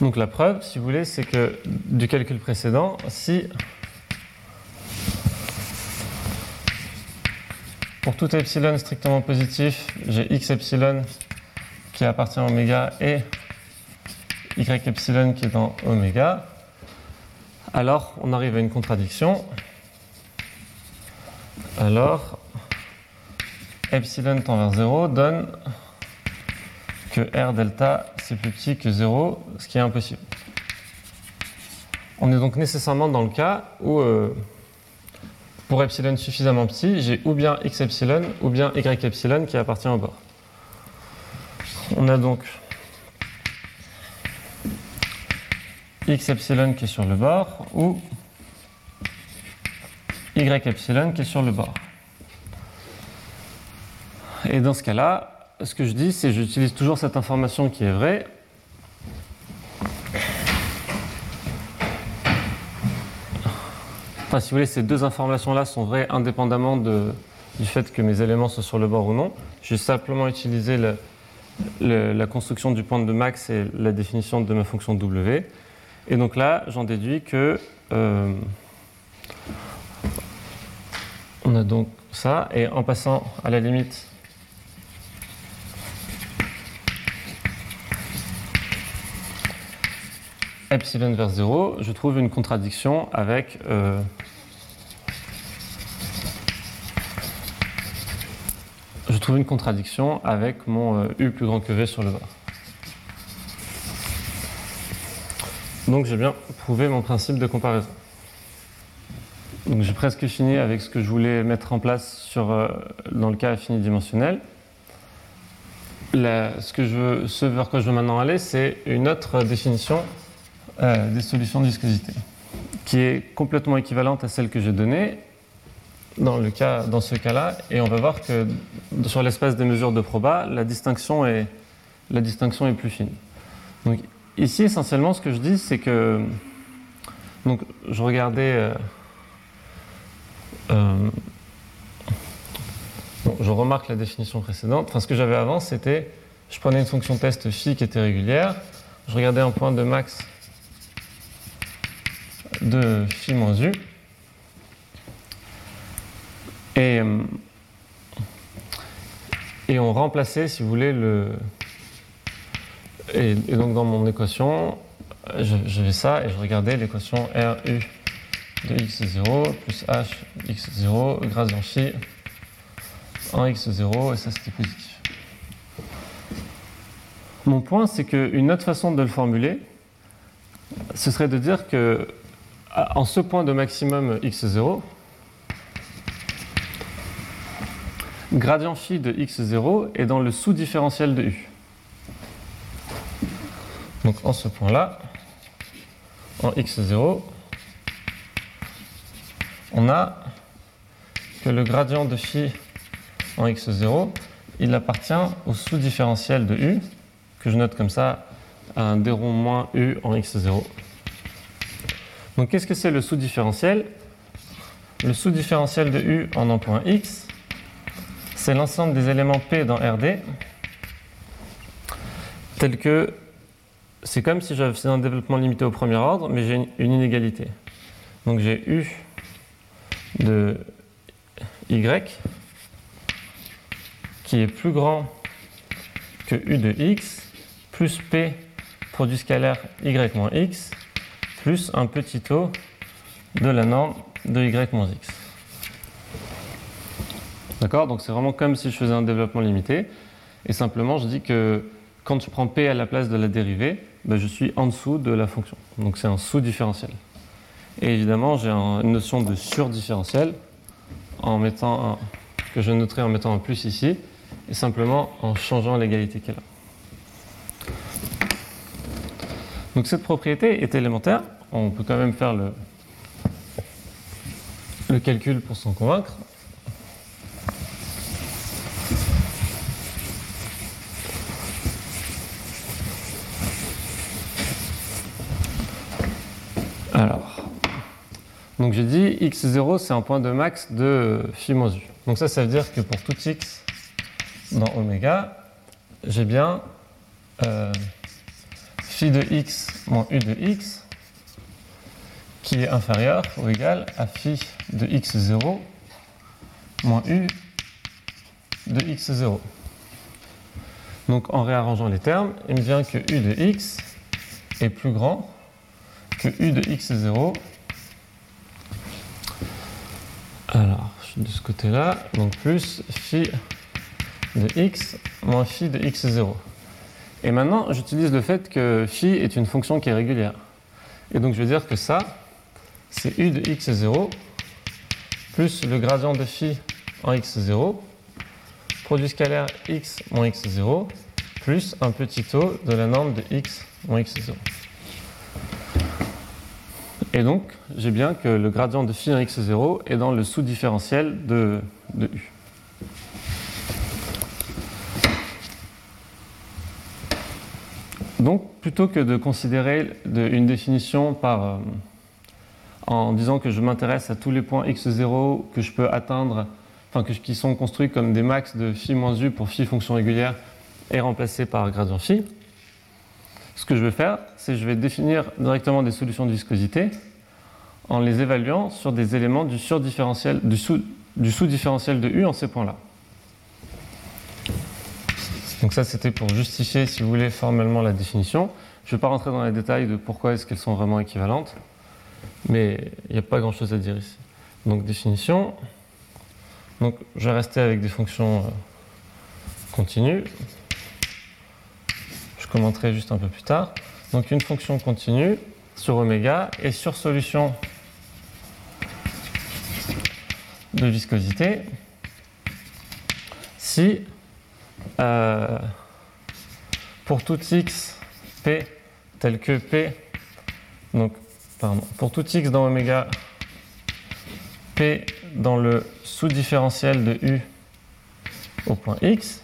Speaker 2: Donc la preuve, si vous voulez, c'est que du calcul précédent, si pour tout epsilon strictement positif, j'ai x epsilon qui appartient à oméga et y epsilon qui est dans oméga, alors on arrive à une contradiction. Alors, epsilon tend vers 0 donne que R delta c'est plus petit que 0, ce qui est impossible. On est donc nécessairement dans le cas où, euh, pour epsilon suffisamment petit, j'ai ou bien x epsilon ou bien y epsilon qui appartient au bord. On a donc x epsilon qui est sur le bord ou y epsilon qui est sur le bord. Et dans ce cas-là, ce que je dis, c'est que j'utilise toujours cette information qui est vraie. Enfin, si vous voulez, ces deux informations-là sont vraies indépendamment de, du fait que mes éléments soient sur le bord ou non. J'ai simplement utilisé la construction du point de max et la définition de ma fonction W. Et donc là, j'en déduis que euh, on a donc ça, et en passant à la limite epsilon vers 0, je trouve une contradiction avec euh, je trouve une contradiction avec mon euh, U plus grand que V sur le bord. Donc j'ai bien prouvé mon principe de comparaison. Donc j'ai presque fini avec ce que je voulais mettre en place sur, euh, dans le cas infinidimensionnel. La, ce, que ce vers quoi je veux maintenant aller, c'est une autre définition euh, des solutions de viscosité, qui est complètement équivalente à celle que j'ai donnée dans, le cas, dans ce cas-là, et on va voir que sur l'espace des mesures de proba, la distinction est, la distinction est plus fine. Donc, ici, essentiellement, ce que je dis, c'est que donc, je regardais. Euh, euh, je remarque la définition précédente. Enfin, ce que j'avais avant, c'était je prenais une fonction test phi qui était régulière, je regardais un point de max de phi moins u. Et, on remplaçait, si vous voulez, le. Et, donc dans mon équation, j'avais ça et je regardais l'équation RU de x0 plus h x0 gradient phi en x0 et ça c'était positif. Mon point, c'est qu'une autre façon de le formuler, ce serait de dire que en ce point de maximum x0, gradient phi de x0 est dans le sous-différentiel de u. Donc en ce point-là, en x0, on a que le gradient de phi en x0, il appartient au sous-différentiel de u, que je note comme ça, un d moins u en x0. Donc qu'est-ce que c'est le sous-différentiel? Le sous-différentiel de U en un point X, c'est l'ensemble des éléments P dans RD, tel que c'est comme si j'avais un développement limité au premier ordre, mais j'ai une inégalité. Donc j'ai U de Y qui est plus grand que U de x plus P produit scalaire y moins x plus un petit taux de la norme de y moins x. D'accord? Donc c'est vraiment comme si je faisais un développement limité. Et simplement, je dis que quand je prends p à la place de la dérivée, ben, je suis en dessous de la fonction. Donc c'est un sous-différentiel. Et évidemment, j'ai une notion de sur-différentiel en mettant que je noterai en mettant un plus ici, et simplement en changeant l'égalité qu'elle a. Donc cette propriété est élémentaire. On peut quand même faire le, le calcul pour s'en convaincre. Alors, donc j'ai dit x0 c'est un point de max de phi moins u. Donc ça, ça veut dire que pour tout x dans oméga, j'ai bien euh, phi de x moins u de x qui est inférieur ou égal à phi de x0 moins u de x0. Donc en réarrangeant les termes, il me vient que u de x est plus grand que u de x0. Alors, je suis de ce côté-là, donc plus phi de x moins phi de x0. Et maintenant, j'utilise le fait que phi est une fonction qui est régulière. Et donc je vais dire que ça, c'est u de x0 plus le gradient de phi en x0, produit scalaire x moins x0, plus un petit taux de la norme de x moins x0. Et donc, j'ai bien que le gradient de phi en x0 est dans le sous-différentiel de, u. Donc, plutôt que de considérer une définition par, euh, en disant que je m'intéresse à tous les points x0 que je peux atteindre, enfin qui sont construits comme des max de phi moins u pour phi fonction régulière et remplacés par gradient phi, ce que je vais faire, c'est que je vais définir directement des solutions de viscosité en les évaluant sur des éléments du, du sous-différentiel de U en ces points-là. Donc ça, c'était pour justifier, si vous voulez, formellement la définition. Je ne vais pas rentrer dans les détails de pourquoi est-ce qu'elles sont vraiment équivalentes, mais il n'y a pas grand-chose à dire ici. Donc définition. Donc je vais rester avec des fonctions euh, continues. Je commenterai juste un peu plus tard. Donc une fonction continue sur oméga et sur solution de viscosité si euh, pour tout x p tel que p, donc pour tout x dans oméga p dans le sous-différentiel de u au point x,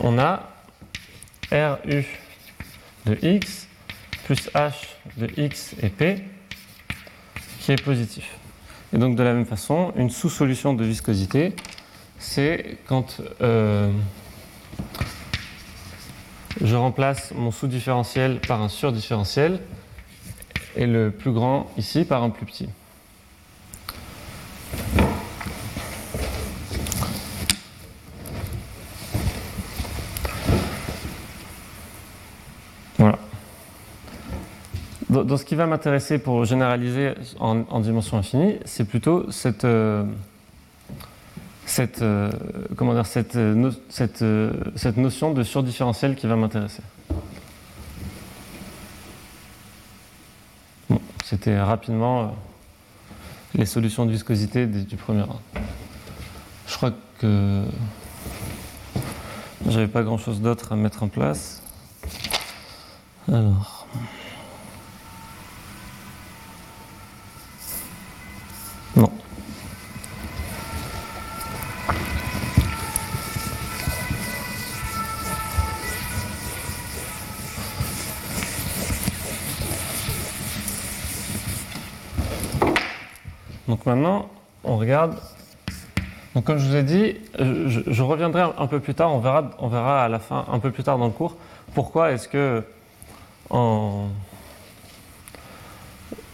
Speaker 2: on a RU de x plus h de x et p qui est positif. Et donc de la même façon, une sous-solution de viscosité c'est quand euh, je remplace mon sous-différentiel par un sur-différentiel et le plus grand ici par un plus petit. Voilà. Dans ce qui va m'intéresser pour généraliser en, dimension infinie, c'est plutôt cette, euh, cette, euh, comment dire, cette, cette, euh, cette, notion de surdifférentiel qui va m'intéresser. C'était rapidement les solutions de viscosité du premier ordre. Je crois que j'avais pas grand chose d'autre à mettre en place. Alors. Maintenant, on regarde. Donc, comme je vous ai dit, je, reviendrai un peu plus tard, on verra, on verra à la fin, un peu plus tard dans le cours, pourquoi est-ce que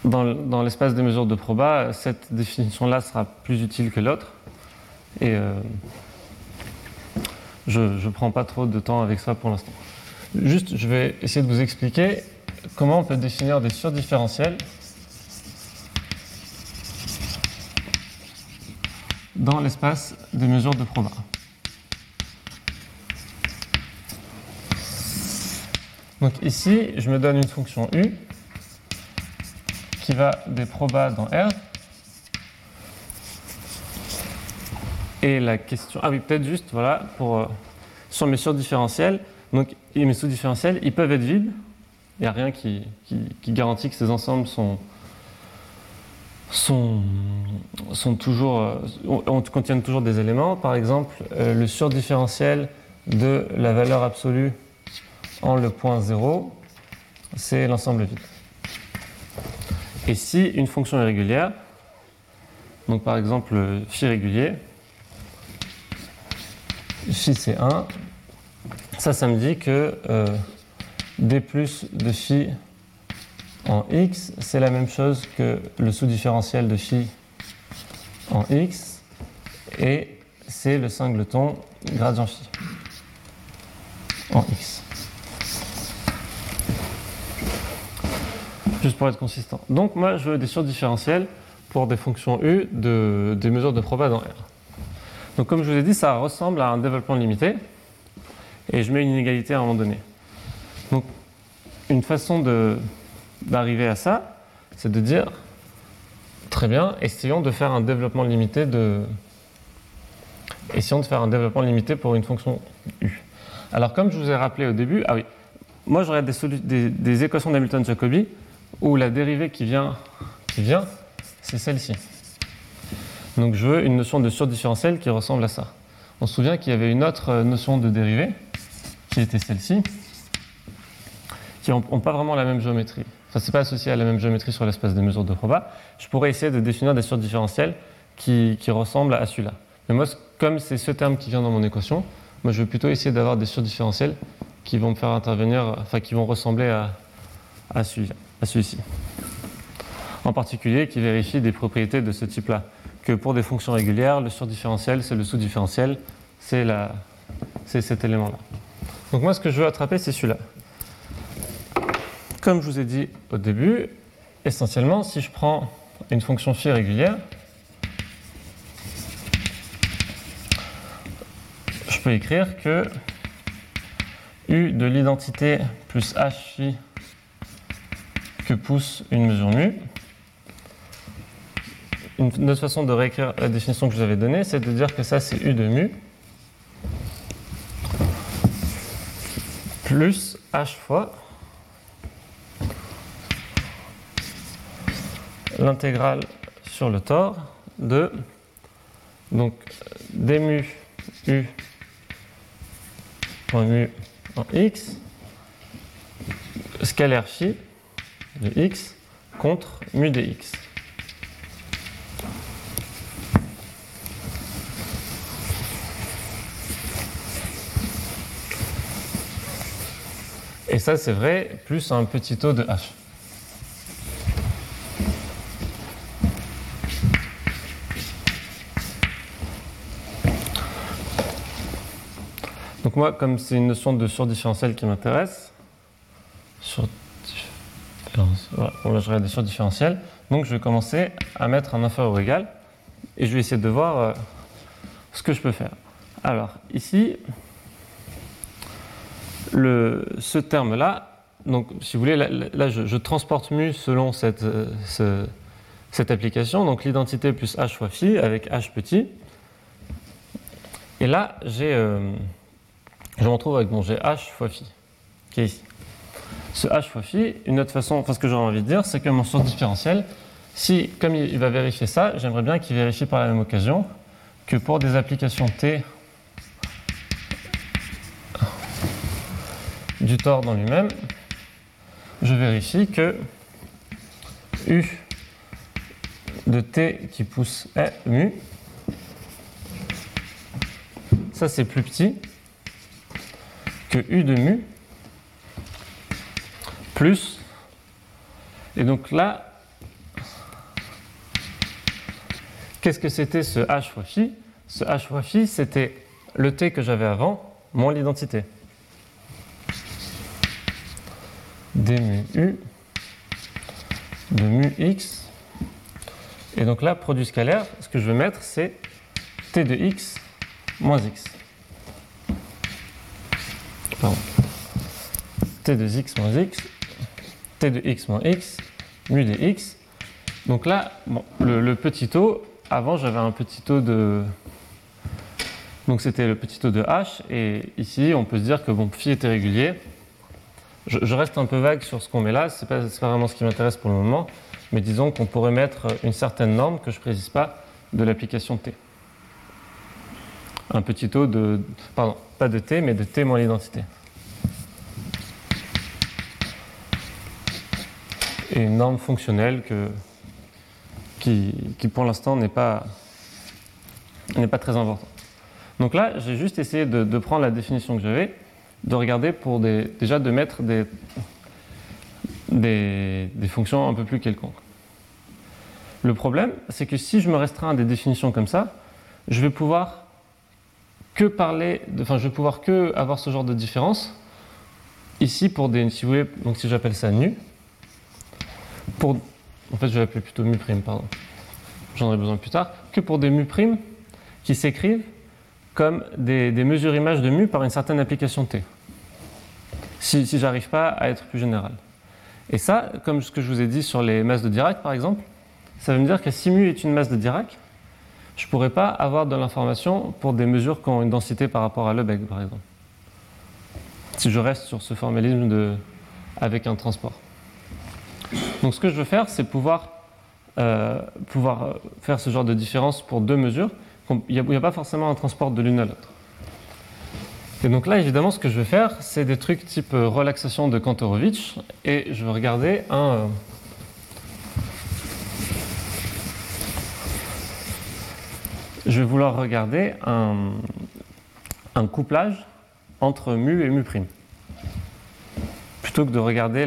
Speaker 2: dans, l'espace des mesures de proba, cette définition-là sera plus utile que l'autre. Et euh, je ne prends pas trop de temps avec ça pour l'instant. Juste, je vais essayer de vous expliquer comment on peut définir des surdifférentiels dans l'espace des mesures de proba. Donc ici, je me donne une fonction u qui va des probas dans R. Et la question. Ah oui, peut-être juste, voilà, pour, euh, sur mes surdifférentiels. Donc, mes sous-différentiels, ils peuvent être vides. Il n'y a rien qui, qui, garantit que ces ensembles sont, sont, sont toujours, euh, on, contiennent toujours des éléments. Par exemple, euh, le surdifférentiel de la valeur absolue en le point 0, c'est l'ensemble vide. Et si une fonction est régulière, donc par exemple phi régulier, phi c'est 1, ça, ça me dit que euh, d plus de phi en x, c'est la même chose que le sous-différentiel de phi en x, et c'est le singleton gradient phi en x. juste pour être consistant. Donc moi, je veux des surdifférentiels pour des fonctions U de, des mesures de proba dans R. Donc comme je vous ai dit, ça ressemble à un développement limité, et je mets une inégalité à un moment donné. Donc une façon d'arriver à ça, c'est de dire, très bien, essayons de faire un développement limité de... Essayons de faire un développement limité pour une fonction U. Alors comme je vous ai rappelé au début, ah oui, moi j'aurais des, des, des équations d'Hamilton-Jacobi où la dérivée qui vient, qui vient c'est celle-ci. Donc je veux une notion de surdifférentiel qui ressemble à ça. On se souvient qu'il y avait une autre euh, notion de dérivée, qui était celle-ci, qui n'ont pas vraiment la même géométrie. Enfin, ce n'est pas associé à la même géométrie sur l'espace des mesures de proba. Je pourrais essayer de définir des surdifférentiels qui, ressemblent à celui-là. Mais moi, comme c'est ce terme qui vient dans mon équation, moi je veux plutôt essayer d'avoir des surdifférentiels qui vont me faire intervenir, enfin qui vont ressembler à, à celui-ci. En particulier, qui vérifie des propriétés de ce type-là. Que pour des fonctions régulières, le surdifférentiel, c'est le sous-différentiel, c'est, cet élément-là. Donc moi, ce que je veux attraper, c'est celui-là. Comme je vous ai dit au début, essentiellement, si je prends une fonction phi régulière, je peux écrire que u de l'identité plus h phi que pousse une mesure mu. Une autre façon de réécrire la définition que je vous avais donnée, c'est de dire que ça c'est U de mu plus H fois l'intégrale sur le tore de donc d mu U point mu en x scalaire phi de x contre mu dx. Et ça, c'est vrai, plus un petit taux de h. moi, comme c'est une notion de surdifférentiel qui m'intéresse, sur Bon, là, je regarde des surdifférentiels. Donc, je vais commencer à mettre un inférieur ou égal. Et je vais essayer de voir euh, ce que je peux faire. Alors, ici, le, ce terme-là, donc, si vous voulez, là, je, transporte mu selon cette, euh, cette application. Donc, l'identité plus h fois phi avec h petit. Et là, j'ai, euh, je me retrouve avec mon gh fois phi, qui est ici ce h fois phi. Une autre façon, enfin ce que j'aurais envie de dire, c'est que mon source différentiel, si, comme il va vérifier ça, j'aimerais bien qu'il vérifie par la même occasion que pour des applications T du tort dans lui-même, je vérifie que U de T qui pousse est mu, ça c'est plus petit que U de mu plus. Et donc là, qu'est-ce que c'était ce h fois phi? Ce h fois phi, c'était le t que j'avais avant, moins l'identité. d mu de mu x. Et donc là, produit scalaire, ce que je veux mettre, c'est t de x moins x. T de x moins x, t de x moins x, mu de x. Donc là, bon, le, petit taux, avant j'avais un petit taux de... Donc c'était le petit taux de h, et ici on peut se dire que bon, phi était régulier. Je, reste un peu vague sur ce qu'on met là, ce n'est pas, pas, vraiment ce qui m'intéresse pour le moment, mais disons qu'on pourrait mettre une certaine norme que je ne précise pas de l'application t. Un petit taux de... Pardon, pas de t, mais de t moins l'identité. Et une norme fonctionnelle que, qui, qui pour l'instant n'est pas, très importante. Donc là, j'ai juste essayé de, prendre la définition que j'avais, de regarder pour déjà de mettre des, des, des, fonctions un peu plus quelconques. Le problème, c'est que si je me restreins à des définitions comme ça, je vais pouvoir que parler, enfin, je vais pouvoir que avoir ce genre de différence. Ici, pour des, si vous voulez, donc si j'appelle ça nu, pour, en fait, je vais l'appeler plutôt mu prime, pardon. J'en aurai besoin plus tard, que pour des mu primes qui s'écrivent comme des, des, mesures images de mu par une certaine application T. Si, si j'arrive pas à être plus général. Et ça, comme ce que je vous ai dit sur les masses de Dirac, par exemple, ça veut me dire que si mu est une masse de Dirac, je ne pourrais pas avoir de l'information pour des mesures qui ont une densité par rapport à Lebesgue, par exemple. Si je reste sur ce formalisme de, avec un transport. Donc ce que je veux faire, c'est pouvoir, euh, pouvoir faire ce genre de différence pour deux mesures. Il n'y a, pas forcément un transport de l'une à l'autre. Et donc là, évidemment, ce que je vais faire, c'est des trucs type relaxation de Kantorovitch, et je vais regarder un... Euh, je vais vouloir regarder un, couplage entre mu et mu prime. Plutôt que de regarder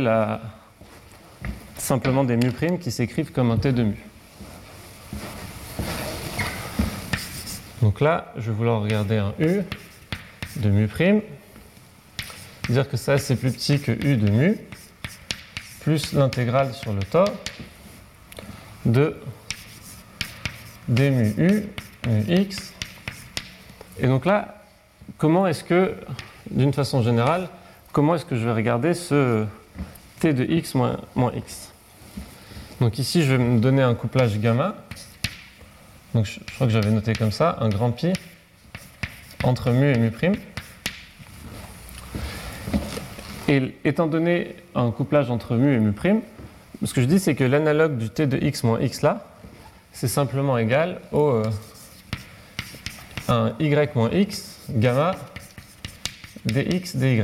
Speaker 2: simplement des mu primes qui s'écrivent comme un t de mu. Donc là, je vais vouloir regarder un u de mu prime, dire que ça c'est plus petit que u de mu, plus l'intégrale sur le tort de d mu u x. Et donc là, comment est-ce que, d'une façon générale, comment est-ce que je vais regarder ce t de x moins, x? Donc ici, je vais me donner un couplage gamma. Donc je, je crois que j'avais noté comme ça, un grand pi entre mu et mu prime. Et étant donné un couplage entre mu et mu prime, ce que je dis, c'est que l'analogue du t de x moins x là, c'est simplement égal au euh, un y moins x gamma dx dy.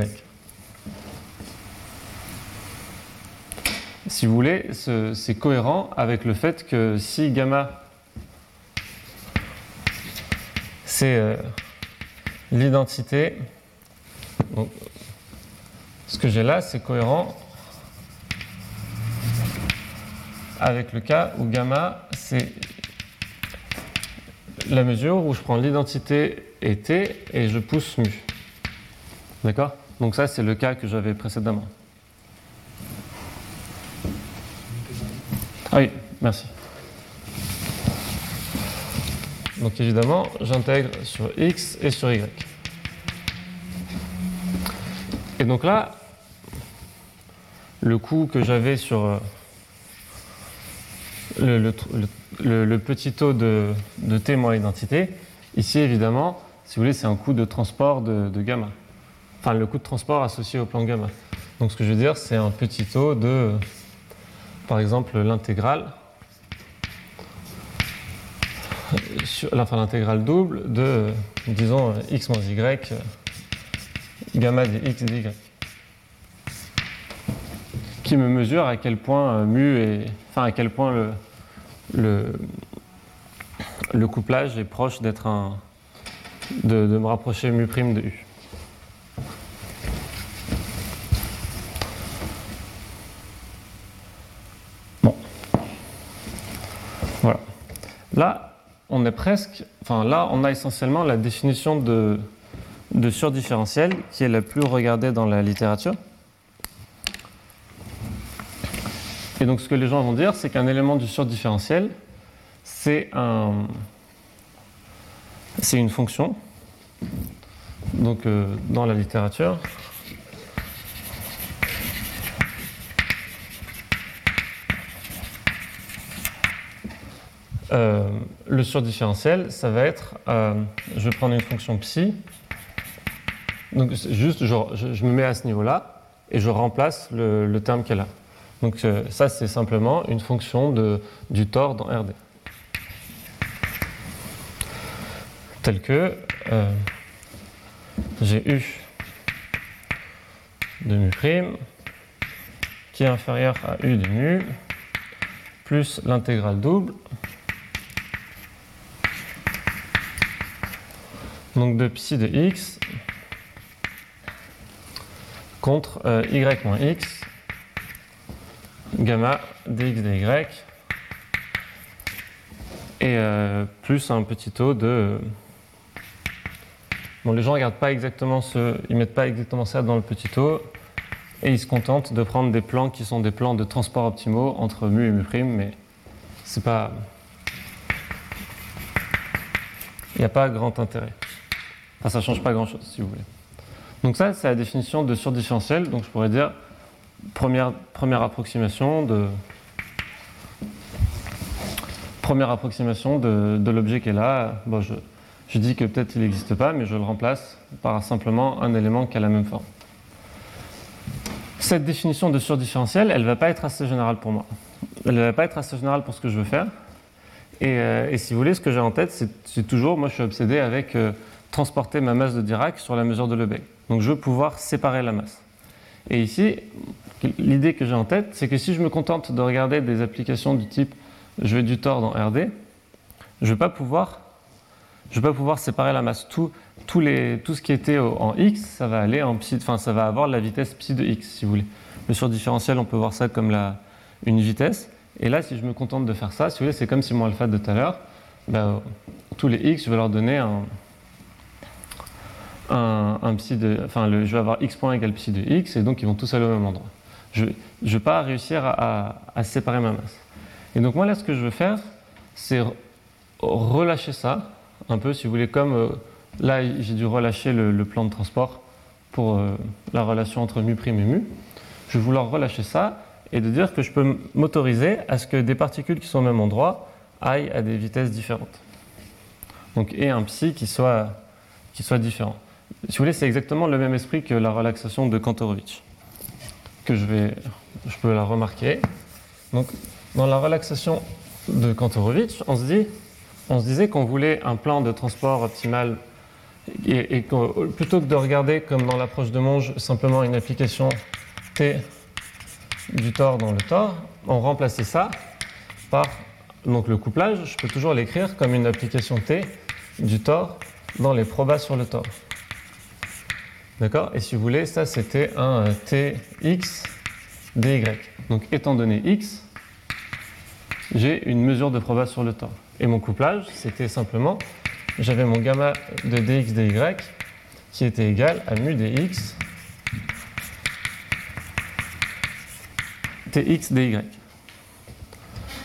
Speaker 2: Si vous voulez, c'est cohérent avec le fait que si gamma c'est euh, l'identité, ce que j'ai là, c'est cohérent avec le cas où gamma, c'est la mesure où je prends l'identité et t et je pousse mu. D'accord? Donc ça, c'est le cas que j'avais précédemment. Ah oui, merci. Donc évidemment, j'intègre sur x et sur y. Et donc là, le coup que j'avais sur euh, le, le, le, petit taux de, t moins identité, ici évidemment, si vous voulez, c'est un coût de transport de, gamma. Enfin, le coût de transport associé au plan gamma. Donc ce que je veux dire, c'est un petit taux de, par exemple, l'intégrale, enfin l'intégrale double de, disons, x moins y, gamma de x de y qui me mesure à quel point euh, mu est, enfin à quel point le, le, couplage est proche d'être un, de, me rapprocher mu de u. Bon, voilà. Là, on est presque, enfin là, on a essentiellement la définition de surdifférentiel qui est la plus regardée dans la littérature. Et donc ce que les gens vont dire, c'est qu'un élément du surdifférentiel, c'est un, c'est une fonction. Donc euh, dans la littérature, euh, le surdifférentiel, ça va être, euh, je vais prendre une fonction psi, donc juste je, me mets à ce niveau-là et je remplace le terme qu'elle a. Donc euh, ça c'est simplement une fonction de, du tort dans RD. Tel que euh, j'ai U de mu prime qui est inférieur à U de mu plus l'intégrale double donc de psi de x contre euh, y moins x gamma dx dy et euh, plus un petit taux de bon les gens regardent pas exactement ce ils mettent pas exactement ça dans le petit taux et ils se contentent de prendre des plans qui sont des plans de transport optimaux entre mu et mu prime mais c'est pas il n'y a pas grand intérêt enfin ça change pas grand chose si vous voulez donc ça, c'est la définition de surdifférentiel. Donc je pourrais dire première, première approximation de première approximation de, de l'objet qui est là. Bon, je, je dis que peut-être il n'existe pas, mais je le remplace par simplement un élément qui a la même forme. Cette définition de surdifférentiel, elle ne va pas être assez générale pour moi. Elle ne va pas être assez générale pour ce que je veux faire. Et, euh, et si vous voulez, ce que j'ai en tête, c'est toujours, moi je suis obsédé avec euh, transporter ma masse de Dirac sur la mesure de Lebesgue. Donc je veux pouvoir séparer la masse. Et ici, l'idée que j'ai en tête, c'est que si je me contente de regarder des applications du type je veux du tort dans RD, je ne vais pas pouvoir vais pas pouvoir séparer la masse. Tout, tout, les, tout ce qui était en x, ça va aller en psi, enfin ça va avoir la vitesse psi de x, si vous voulez. Le surdifférentiel, on peut voir ça comme la, une vitesse. Et là, si je me contente de faire ça, si vous voulez, c'est comme si mon alpha de tout à l'heure, ben, tous les x, je vais leur donner un, un, psi de, enfin, je vais avoir x point égale psi de x, et donc ils vont tous aller au même endroit. Je ne vais pas réussir à, séparer ma masse. Et donc moi là, ce que je veux faire, c'est relâcher ça, un peu, si vous voulez, comme euh, là, j'ai dû relâcher le, plan de transport pour euh, la relation entre mu et mu. Je vais vouloir relâcher ça et de dire que je peux m'autoriser à ce que des particules qui sont au même endroit aillent à des vitesses différentes. Donc, et un psi qui soit, qui soit différent. Si vous voulez, c'est exactement le même esprit que la relaxation de Kantorowicz, que je peux la remarquer. Donc, dans la relaxation de Kantorowicz, on se disait qu'on voulait un plan de transport optimal et, et plutôt que de regarder comme dans l'approche de Monge simplement une application T du tort dans le tort, on remplaçait ça par donc le couplage. Je peux toujours l'écrire comme une application T du tort dans les probas sur le tort. D'accord Et si vous voulez, ça c'était un Tx dy. Donc étant donné x, j'ai une mesure de proba sur le temps. Et mon couplage, c'était simplement, j'avais mon gamma de dx dy qui était égal à mu dx tx dy.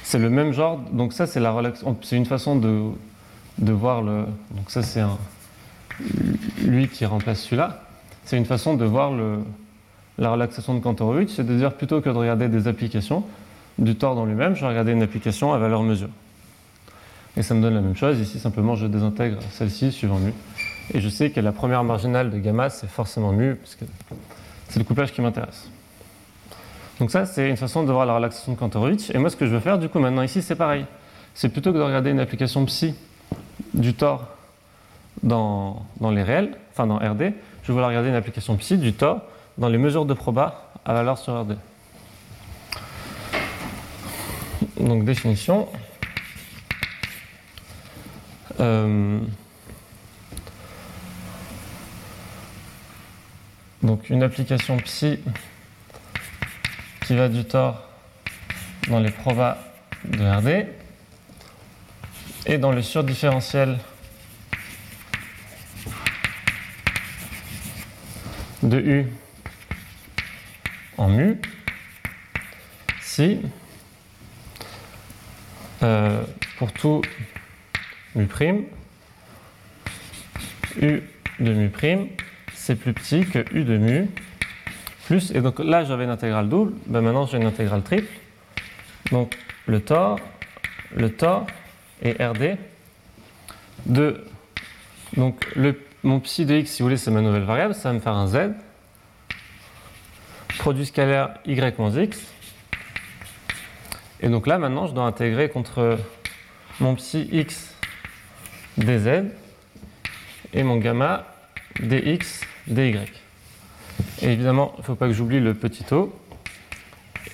Speaker 2: C'est le même genre, donc ça c'est la relaxation, c'est une façon de, de voir le. Donc ça c'est un lui qui remplace celui-là c'est une façon de voir la relaxation de Kantorowicz, c'est de dire plutôt que de regarder des applications du tort dans lui-même, je vais regarder une application à valeur mesure. Et ça me donne la même chose. Ici, simplement, je désintègre celle-ci suivant mu. Et je sais que la première marginale de gamma, c'est forcément mu, parce que c'est le couplage qui m'intéresse. Donc ça, c'est une façon de voir la relaxation de Kantorowicz. Et moi, ce que je veux faire, du coup, maintenant ici, c'est pareil. C'est plutôt que de regarder une application psi du tort dans, dans les réels, enfin dans RD, je vais regarder une application psi du tort dans les mesures de proba à valeur sur RD. Donc définition. Euh, donc une application psi qui va du tort dans les probas de RD et dans le surdifférentiel de U en mu si euh, pour tout mu prime, U de mu prime, c'est plus petit que U de mu plus, et donc là j'avais une intégrale double, ben maintenant j'ai une intégrale triple, donc le tore, le tore et RD de, donc le, mon psi de x, si vous voulez, c'est ma nouvelle variable, ça va me faire un z, produit scalaire y moins x, et donc là maintenant je dois intégrer contre mon psi x dz et mon gamma dx dy. Et évidemment, il ne faut pas que j'oublie le petit o.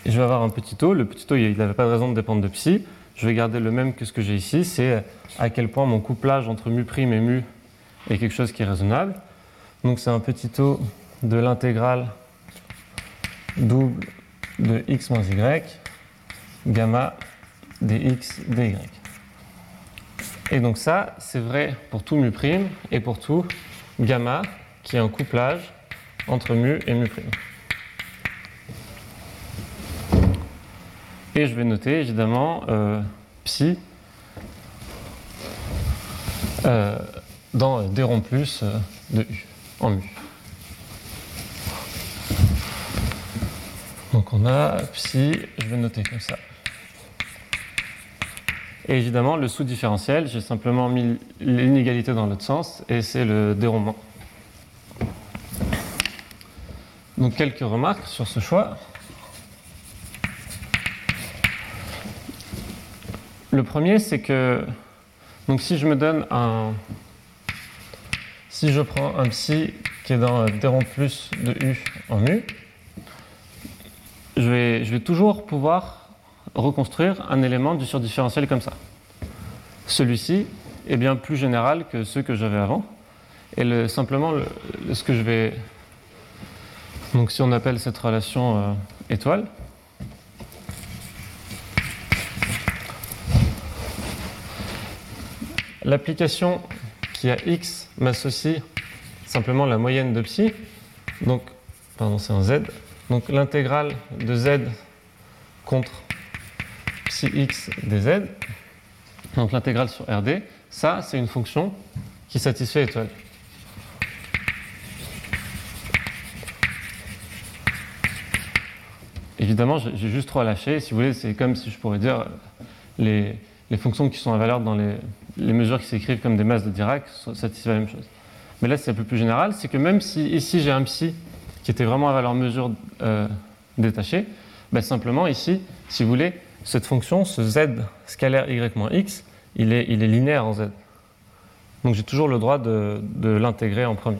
Speaker 2: Je vais avoir un petit o. Le petit o, il n'avait pas de raison de dépendre de psi. Je vais garder le même que ce que j'ai ici. C'est à quel point mon couplage entre mu' et mu est quelque chose qui est raisonnable. Donc c'est un petit o de l'intégrale double de x moins y gamma dx dy. Et donc ça, c'est vrai pour tout mu' et pour tout gamma, qui est un couplage entre mu et mu'. Et je vais noter évidemment euh, psi euh, dans des ronds plus euh, de u en mu. Donc on a psi, je vais noter comme ça. Et évidemment, le sous-différentiel, j'ai simplement mis l'inégalité dans l'autre sens, et c'est le déroulement. Donc quelques remarques sur ce choix. Le premier, c'est que donc si je me donne un, si je prends un psi qui est dans d plus de u en mu, je vais, je vais toujours pouvoir reconstruire un élément du surdifférentiel comme ça. Celui-ci est bien plus général que ceux que j'avais avant. Et simplement, ce que je vais. Donc, si on appelle cette relation euh, étoile, l'application qui a x m'associe simplement la moyenne de psi. Donc, pardon, c'est un z. Donc, l'intégrale de z contre psi x dz, donc l'intégrale sur RD, ça c'est une fonction qui satisfait étoile. Évidemment, j'ai juste trois lâchés. Si vous voulez, c'est comme si je pourrais dire les, les fonctions qui sont à valeur dans les, les mesures qui s'écrivent comme des masses de Dirac satisfont la même chose. Mais là, c'est un peu plus général. C'est que même si ici j'ai un psi qui était vraiment à valeur mesure euh, détachée, ben simplement ici, si vous voulez, cette fonction, ce z scalaire y moins x, il est, linéaire en z. Donc j'ai toujours le droit de, de l'intégrer en premier.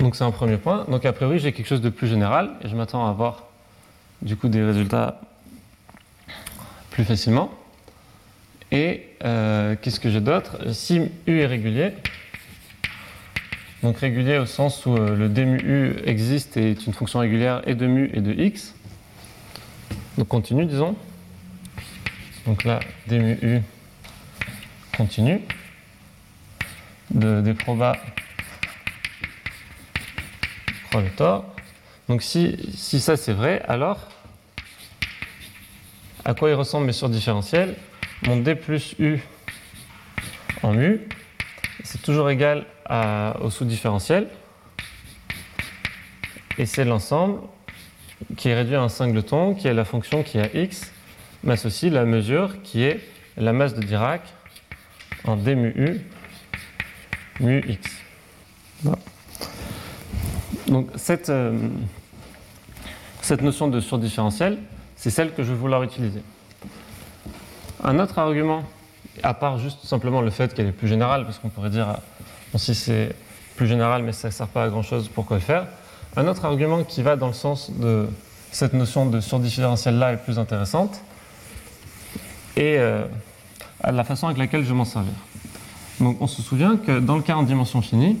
Speaker 2: Donc c'est un premier point. Donc a priori j'ai quelque chose de plus général et je m'attends à avoir du coup des résultats plus facilement. Et euh, qu'est-ce que j'ai d'autre? Si u est régulier, donc régulier au sens où euh, le d u existe et est une fonction régulière et de mu et de x, donc continue, disons. Donc là, d mu u continue. De des proba prolector. Donc si, si ça c'est vrai, alors à quoi il ressemble mes surdifférentiels Mon d plus u en mu, c'est toujours égal au sous-différentiel. Et c'est l'ensemble qui est réduit à un singleton, qui est la fonction qui a x, m'associe la mesure qui est la masse de Dirac en d mu u mu x. Donc cette, euh, cette notion de surdifférentiel, c'est celle que je vais vouloir utiliser. Un autre argument, à part juste simplement le fait qu'elle est plus générale, parce qu'on pourrait dire, bon, si c'est plus général mais ça ne sert pas à grand chose, pourquoi le faire? Un autre argument qui va dans le sens de cette notion de surdifférentiel-là est plus intéressante et euh, la façon avec laquelle je m'en servir. Donc on se souvient que dans le cas en dimension finie,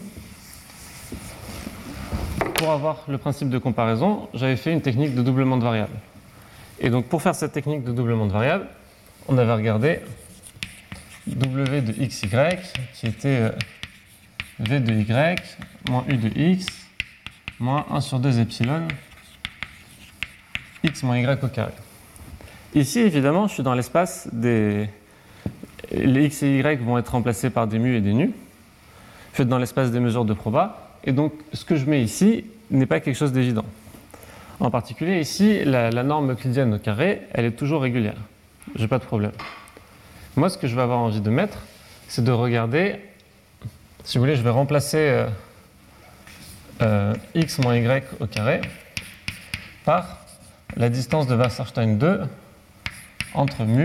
Speaker 2: pour avoir le principe de comparaison, j'avais fait une technique de doublement de variables. Et donc pour faire cette technique de doublement de variables, on avait regardé W de xy qui était euh, v de y moins u de x moins 1 sur 2 epsilon x moins y au carré. Ici, évidemment, je suis dans l'espace des... Les x et y vont être remplacés par des mu et des nu. Je suis dans l'espace des mesures de proba. Et donc, ce que je mets ici n'est pas quelque chose d'évident. En particulier, ici, la, la, norme euclidienne au carré, elle est toujours régulière. Je n'ai pas de problème. Moi, ce que je vais avoir envie de mettre, c'est de regarder, si vous voulez, je vais remplacer euh, euh, x moins y au carré par la distance de Wasserstein 2 entre mu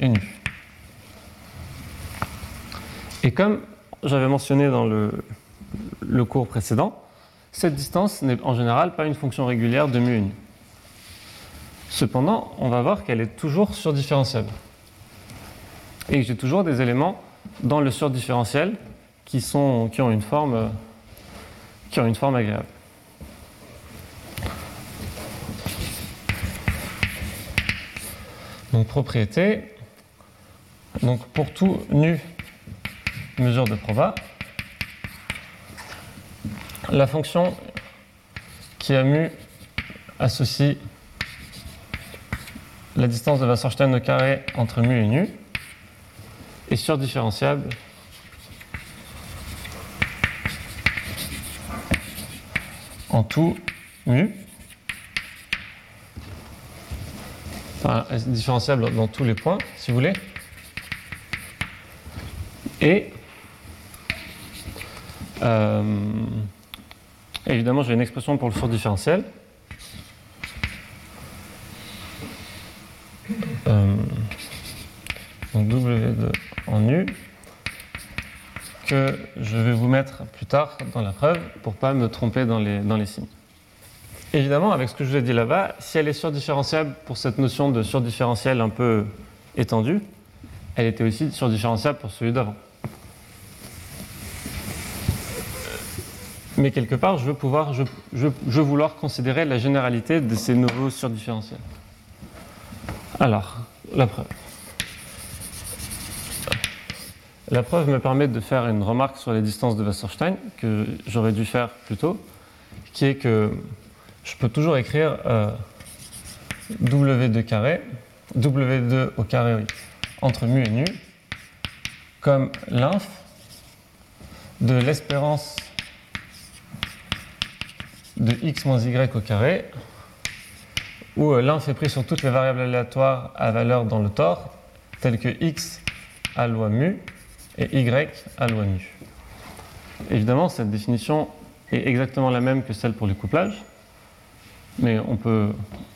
Speaker 2: et nu. Et comme j'avais mentionné dans le, le, cours précédent, cette distance n'est en général pas une fonction régulière de mu et nu. Cependant, on va voir qu'elle est toujours surdifférenciable. Et que j'ai toujours des éléments dans le surdifférentiel qui, qui, ont une forme, qui ont une forme agréable. Donc propriété, donc pour tout nu mesure de Prova, la fonction qui a mu associe la distance de Wasserstein au carré entre mu et nu est surdifférenciable en tout mu enfin, différenciable dans tous les points, si vous voulez. Et euh, évidemment, j'ai une expression pour le surdifférentiel. Euh, donc W2 en U que je vais vous mettre plus tard dans la preuve pour pas me tromper dans les, dans les signes. Évidemment, avec ce que je vous ai dit là-bas, si elle est surdifférenciable pour cette notion de surdifférentiel un peu étendue, elle était aussi surdifférenciable pour celui d'avant. Mais quelque part, je veux, pouvoir, je, je, vouloir considérer la généralité de ces nouveaux surdifférentiels. Alors, la preuve. La preuve me permet de faire une remarque sur les distances de Wasserstein que j'aurais dû faire plus tôt, qui est que je peux toujours écrire euh, W2 carré, W2 au carré oui, entre mu et nu, comme l'inf de l'espérance de x moins y au carré, où euh, l'inf est pris sur toutes les variables aléatoires à valeur dans le tore, telles que x à loi mu et y à loi nu. Évidemment, cette définition est exactement la même que celle pour les couplages, mais on, peut,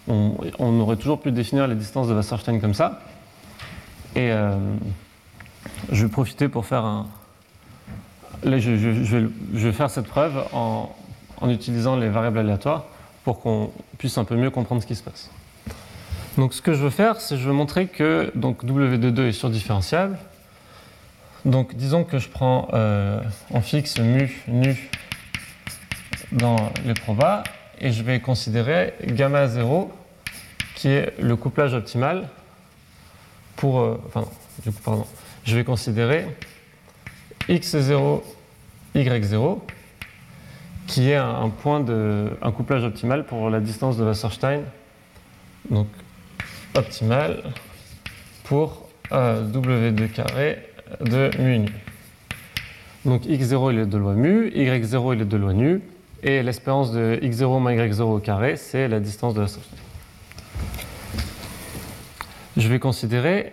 Speaker 2: on, on, aurait toujours pu définir les distances de Wasserstein comme ça. Et euh, je vais profiter pour faire un. Là, je, vais, faire cette preuve en, utilisant les variables aléatoires pour qu'on puisse un peu mieux comprendre ce qui se passe. Donc, ce que je veux faire, c'est je veux montrer que donc, W22 est surdifférenciable. Donc, disons que je prends euh, en fixe mu, nu dans les probas et je vais considérer gamma 0 qui est le couplage optimal pour. Euh, enfin, du coup, pardon. Je vais considérer x0, y0 qui est un, point de. un couplage optimal pour la distance de Wasserstein. Donc, optimal pour euh, W2 carré de mu nu. Donc x0 il est de loi mu, y0 il est de loi nu, et l'espérance de x0 moins y0 au carré, c'est la distance de sortie. Je vais considérer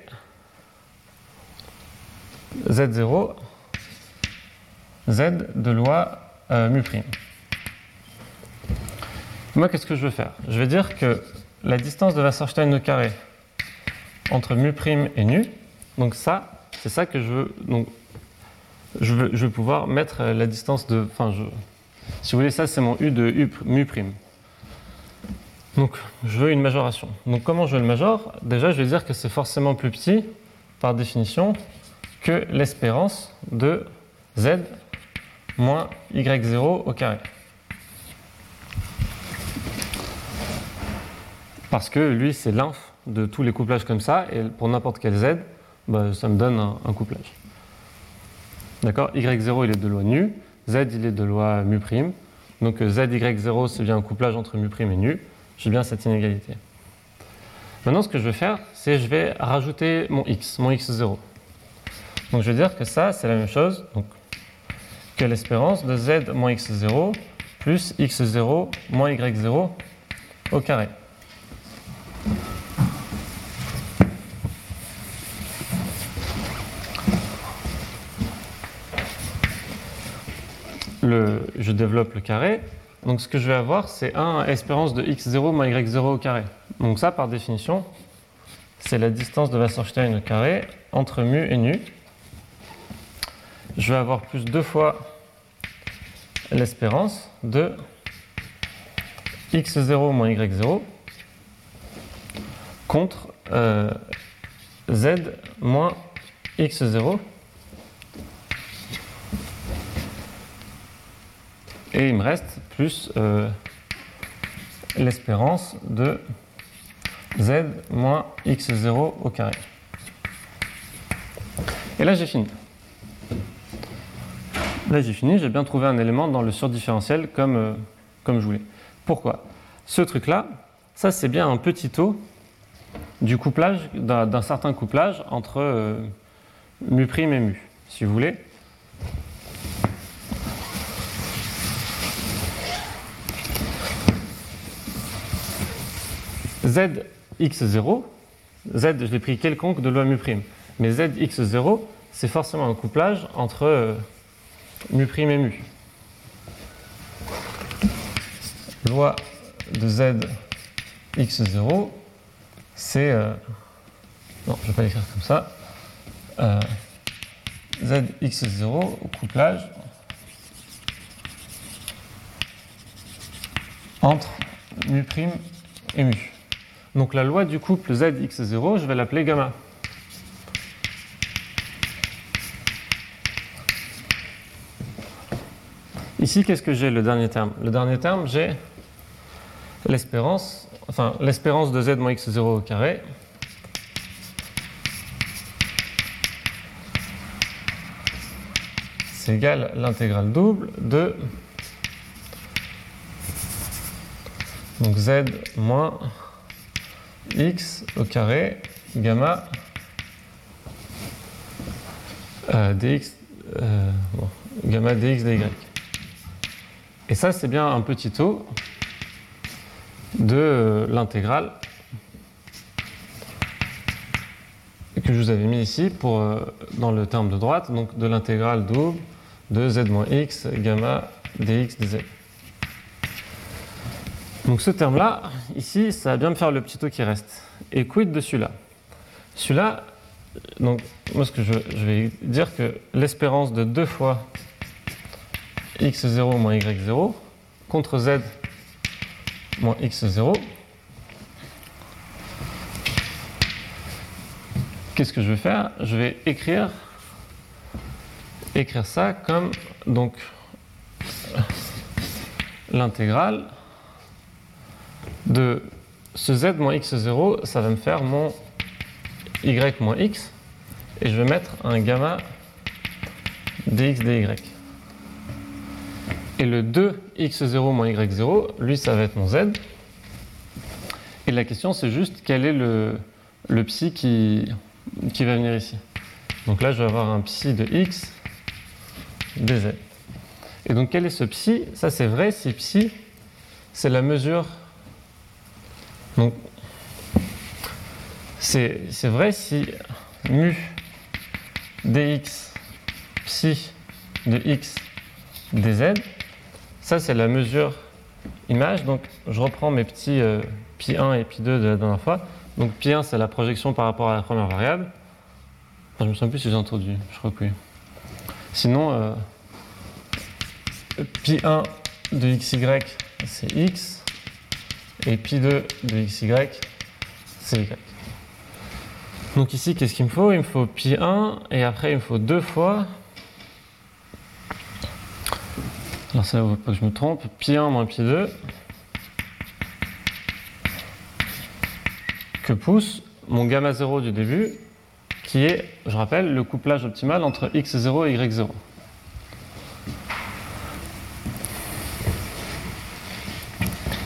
Speaker 2: z0, z de loi euh, mu'. Moi, qu'est-ce que je veux faire? Je vais dire que la distance de Wasserstein au carré entre mu' et nu, donc ça, c'est ça que je veux. Donc, je veux, veux pouvoir mettre la distance de. Enfin, si vous voulez, ça c'est mon U de U, mu. Donc je veux une majoration. Donc comment je le majore? Déjà, je vais dire que c'est forcément plus petit, par définition, que l'espérance de z moins y0 au carré. Parce que lui, c'est l'inf de tous les couplages comme ça, et pour n'importe quel z, bah, ça me donne un, couplage. D'accord? Y0, il est de loi nu. Z il est de loi mu'. Donc ZY0 c'est bien un couplage entre mu' et nu. J'ai bien cette inégalité. Maintenant ce que je vais faire, c'est je vais rajouter mon x, mon x0. Donc je vais dire que ça c'est la même chose donc, l'espérance de z moins x0 plus x0 moins y0 au carré. Le, je développe le carré. Donc ce que je vais avoir, c'est 1 espérance de x0 moins y0 au carré. Donc ça, par définition, c'est la distance de Wasserstein au carré entre mu et nu. Je vais avoir plus deux fois l'espérance de x0 moins y0 contre euh, z moins x0 et il me reste plus euh, l'espérance de z moins x0 au carré. Et là j'ai fini. Là j'ai fini, j'ai bien trouvé un élément dans le surdifférentiel comme, euh, comme je voulais. Pourquoi? Ce truc-là, ça c'est bien un petit taux du couplage, d'un certain couplage entre euh, mu' et mu, si vous voulez. zx0, z je l'ai pris quelconque de loi mu', mais zx0 c'est forcément un couplage entre euh, mu' et mu. Loi de z x0, c'est... Euh, non, je ne vais pas l'écrire comme ça. Euh, zx0 au couplage entre mu' et mu. Donc la loi du couple zx0, je vais l'appeler gamma. Ici, qu'est-ce que j'ai le dernier terme? Le dernier terme, j'ai l'espérance, enfin l'espérance de z moins x0 au carré. C'est égal à l'intégrale double de donc z moins x au carré gamma euh, dx euh, gamma dx dy. Et ça, c'est bien un petit taux de l'intégrale que je vous avais mis ici pour, euh, dans le terme de droite, donc de l'intégrale double de z moins x gamma dx dz. Donc ce terme-là, ici, ça va bien me faire le petit taux qui reste. Et quid de celui-là? Celui-là, donc moi ce que je, je vais dire que l'espérance de deux fois x0 moins y0 contre z moins x0. Qu'est-ce que je vais faire? Je vais écrire, écrire ça comme donc l'intégrale de ce z moins x0, ça va me faire mon y moins x, et je vais mettre un gamma dx dy. Et le 2x0 moins y0, lui, ça va être mon z. Et la question, c'est juste quel est le, psi qui, qui va venir ici? Donc là, je vais avoir un psi de x dz. Et donc, quel est ce psi Ça, c'est vrai si psi, c'est la mesure. Donc, c'est vrai si mu dx psi de x dz, ça, c'est la mesure image. Donc, je reprends mes petits euh, pi1 et pi2 de la dernière fois. Donc, pi1, c'est la projection par rapport à la première variable. je me souviens plus si j'ai introduit. Je crois que oui. Sinon, euh, pi1 de xy, c'est x. Et pi2 de xy, c'est y. Donc ici, qu'est-ce qu'il me faut? Il me faut pi1 et après il me faut deux fois Alors ça, ne faut pas que je me trompe. Pi 1 moins pi 2 que pousse mon gamma 0 du début, qui est, je rappelle, le couplage optimal entre x0 et y0.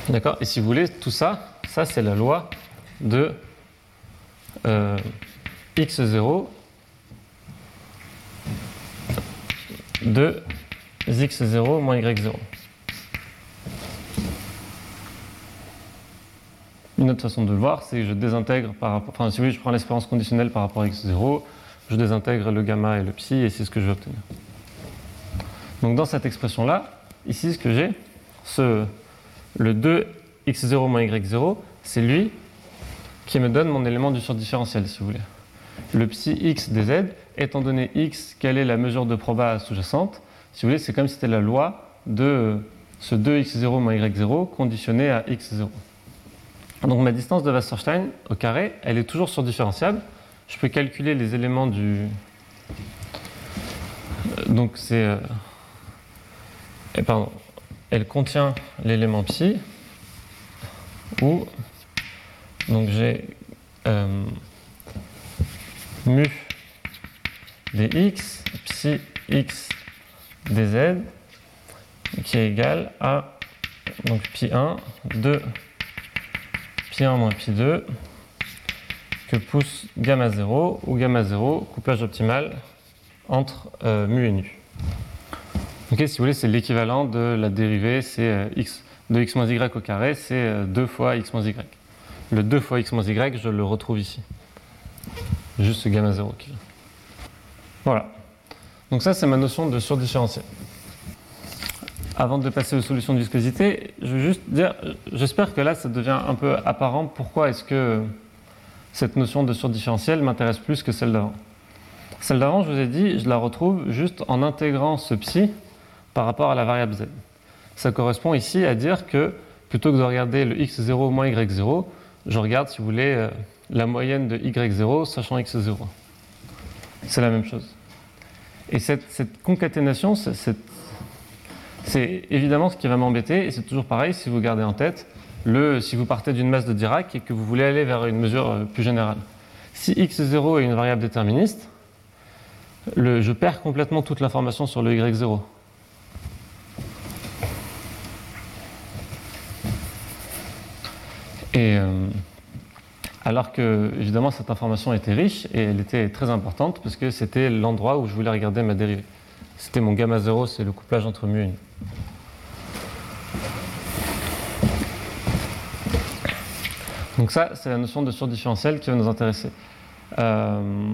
Speaker 2: D'accord? Et si vous voulez, tout ça, ça c'est la loi de euh, x0 de x0 moins y0. Une autre façon de le voir, c'est que je désintègre par rapport, enfin si voulez, je prends l'espérance conditionnelle par rapport à x0, je désintègre le gamma et le psi, et c'est ce que je vais obtenir. Donc dans cette expression-là, ici ce que j'ai, le 2x0 moins y0, c'est lui qui me donne mon élément du surdifférentiel, si vous voulez. Le psi x étant donné x, quelle est la mesure de proba sous-jacente Si vous voulez, c'est comme si c'était la loi de ce 2x0 moins y0 conditionné à x0. Donc ma distance de Wasserstein au carré, elle est toujours surdifférenciable. Je peux calculer les éléments du. Donc c'est. Euh, pardon. Elle contient l'élément psi où donc j'ai euh, mu dx psi x dz qui est égal à donc pi 1 de pi 1 moins pi 2 que pousse gamma 0 ou gamma 0 couplage optimal entre euh, mu et nu. Ok, si vous voulez, c'est l'équivalent de la dérivée, c'est euh, x de x moins y au carré, c'est 2 fois x moins y. Le 2 fois x moins y, je le retrouve ici. Juste ce gamma 0 qui Voilà. Donc ça, c'est ma notion de surdifférentiel. Avant de passer aux solutions de viscosité, je veux juste dire, j'espère que là, ça devient un peu apparent pourquoi est-ce que cette notion de surdifférentiel m'intéresse plus que celle d'avant? Celle d'avant, je vous ai dit, je la retrouve juste en intégrant ce psi par rapport à la variable z. Ça correspond ici à dire que plutôt que de regarder le x0 moins y0, je regarde, si vous voulez, euh, la moyenne de y0 sachant x0. C'est la même chose. Et cette, concaténation, c'est évidemment ce qui va m'embêter, et c'est toujours pareil si vous gardez en tête, le, si vous partez d'une masse de Dirac et que vous voulez aller vers une mesure euh, plus générale. Si x0 est une variable déterministe, je perds complètement toute l'information sur le y0. Et euh, alors que, évidemment, cette information était riche et elle était très importante parce que c'était l'endroit où je voulais regarder ma dérivée. C'était mon gamma 0, c'est le couplage entre mu et nu. Donc ça, c'est la notion de surdifférentiel qui va nous intéresser. Euh,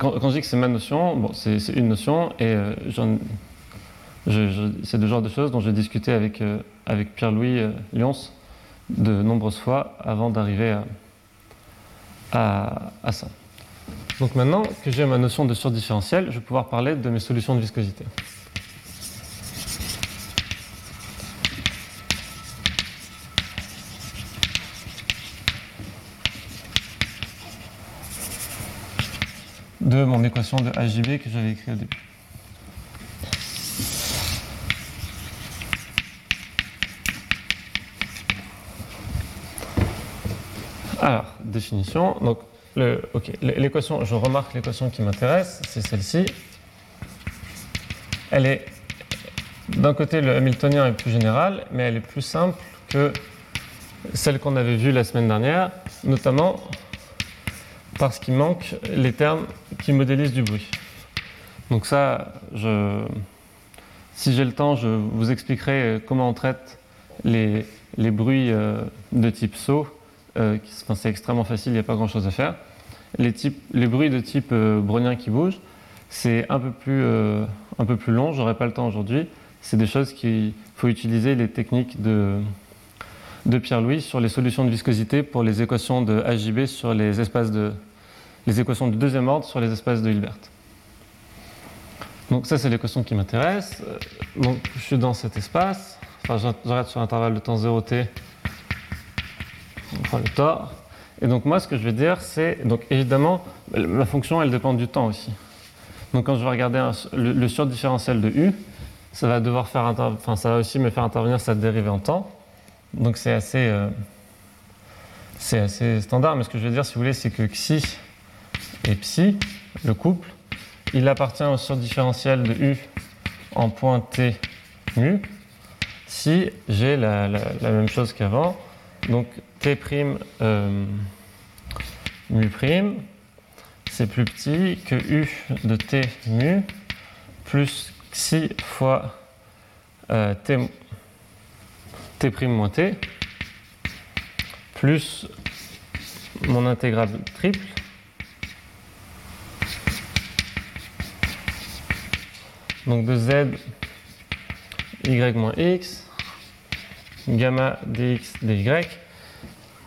Speaker 2: quand, je dis que c'est ma notion, bon, c'est une notion et euh, c'est le genre de choses dont j'ai discuté avec, avec Pierre-Louis Lyons de nombreuses fois avant d'arriver à, ça. Donc maintenant que j'ai ma notion de surdifférentiel, je vais pouvoir parler de mes solutions de viscosité. de mon équation de HJB que j'avais écrite au début. Alors, définition. Donc, l'équation, je remarque l'équation qui m'intéresse, c'est celle-ci. Elle est, d'un côté, le Hamiltonien est plus général, mais elle est plus simple que celle qu'on avait vue la semaine dernière, notamment parce qu'il manque les termes qui modélisent du bruit. Donc ça, si j'ai le temps, je vous expliquerai comment on traite les, les bruits euh, de type saut euh, c'est extrêmement facile, il n'y a pas grand chose à faire. Les, bruits de type euh, brownien qui bougent, c'est un peu plus, euh, un peu long, j'aurai pas le temps aujourd'hui. C'est des choses qu'il faut utiliser les techniques de, Pierre-Louis sur les solutions de viscosité pour les équations de HJB sur les espaces de les équations de deuxième ordre sur les espaces de Hilbert. Donc ça c'est l'équation qui m'intéresse. Donc je suis dans cet espace, enfin j'arrête sur l'intervalle de temps 0t on le tort. Et donc moi, ce que je vais dire, c'est, donc évidemment, la fonction, elle dépend du temps aussi. Donc quand je vais regarder le, surdifférentiel de u, ça va devoir faire, enfin, ça va aussi me faire intervenir sa dérivée en temps. Donc c'est assez, euh, c'est assez standard. Mais ce que je vais dire, si vous voulez, c'est que xi et psi, le couple, il appartient au surdifférentiel de u en point t mu. si j'ai la même chose qu'avant. Donc t' euh, mu prime, c'est plus petit que u de t mu plus xi fois euh, t, t moins t plus mon intégrale triple donc de z y moins x gamma dx dy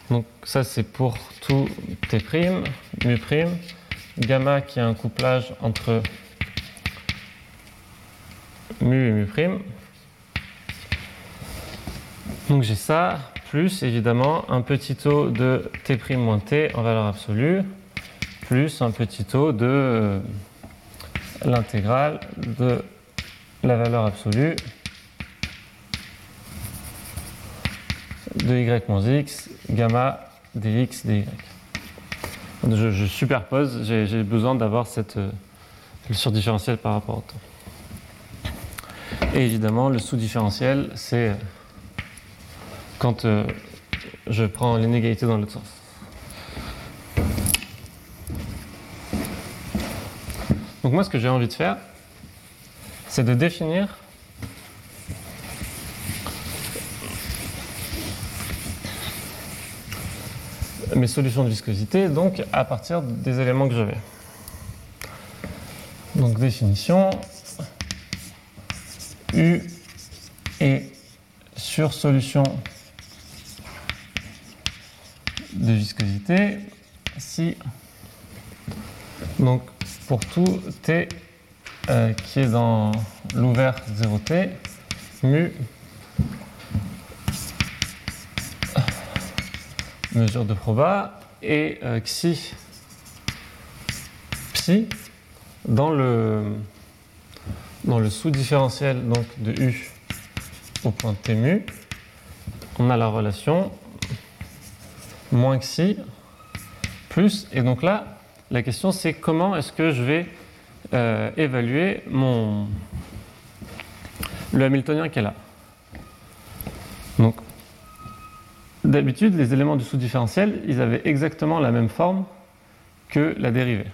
Speaker 2: donc ça c'est pour tout t mu gamma qui a un couplage entre mu et mu prime. Donc j'ai ça plus évidemment un petit taux de t moins t en valeur absolue plus un petit taux de euh, l'intégrale de la valeur absolue de y moins x, gamma dx dy. Je, superpose, j'ai j'ai besoin d'avoir cette euh, le surdifférentiel par rapport au temps. Et évidemment, le sous-différentiel, c'est euh, quand euh, je prends l'inégalité dans l'autre sens. Donc moi, ce que j'ai envie de faire, c'est de définir mes solutions de viscosité, donc à partir des éléments que j'avais. Donc définition U est sur solution de viscosité si donc pour tout t euh, qui est dans l'ouvert 0t mu mesure de proba et euh, xi. Psi dans le dans le sous-différentiel donc de u au point t mu. On a la relation moins xi plus et donc là la question c'est comment est-ce que je vais euh, évaluer mon le hamiltonien qui est là D'habitude, les éléments du sous-différentiel, ils avaient exactement la même forme que la dérivée.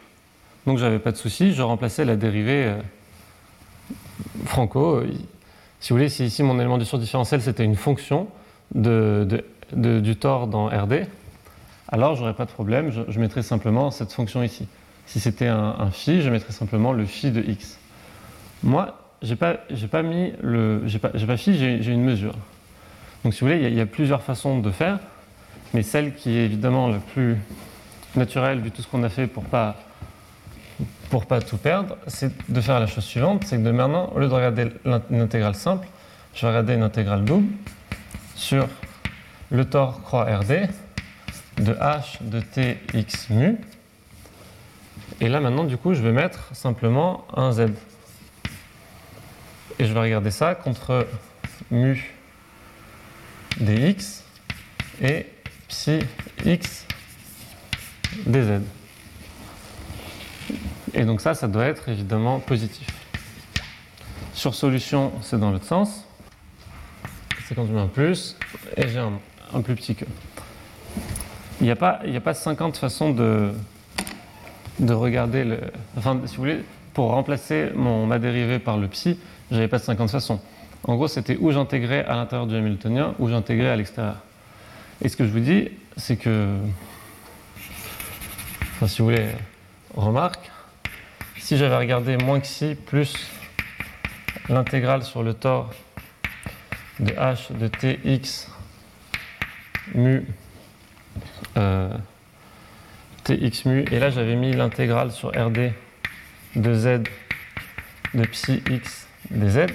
Speaker 2: Donc j'avais pas de souci, je remplaçais la dérivée euh, franco. si vous voulez, si ici mon élément du sous-différentiel c'était une fonction du tore dans RD, alors j'aurais pas de problème, je, je mettrais simplement cette fonction ici. Si c'était un, phi, je mettrais simplement le phi de x. Moi, j'ai pas, pas mis le, j'ai pas, pas phi, j'ai une mesure. Donc si vous voulez, il y, a, plusieurs façons de faire, mais celle qui est évidemment la plus naturelle vu tout ce qu'on a fait pour pas pour pas tout perdre, c'est de faire la chose suivante, c'est que de maintenant, au lieu de regarder une intégrale simple, je vais regarder une intégrale double sur le tore croix RD de h de t x mu. Et là maintenant, du coup, je vais mettre simplement un z. Et je vais regarder ça contre mu dx et psi x dz. Et donc ça, ça doit être évidemment positif. Sur solution, c'est dans l'autre sens. C'est quand je mets un plus et j'ai un, un plus petit que. Il n'y a, pas- n'y a pas 50 façons de, de regarder le. Enfin, si vous voulez, pour remplacer mon, ma dérivée par le psi, j'avais pas de 50 façons. En gros, c'était où j'intégrais à l'intérieur du Hamiltonien, où j'intégrais à l'extérieur. Et ce que je vous dis, c'est que. Enfin, si vous voulez, remarque, si j'avais regardé moins que si plus l'intégrale sur le tore de h de tx mu euh, tx mu, et là j'avais mis l'intégrale sur rd de z de psi x dz,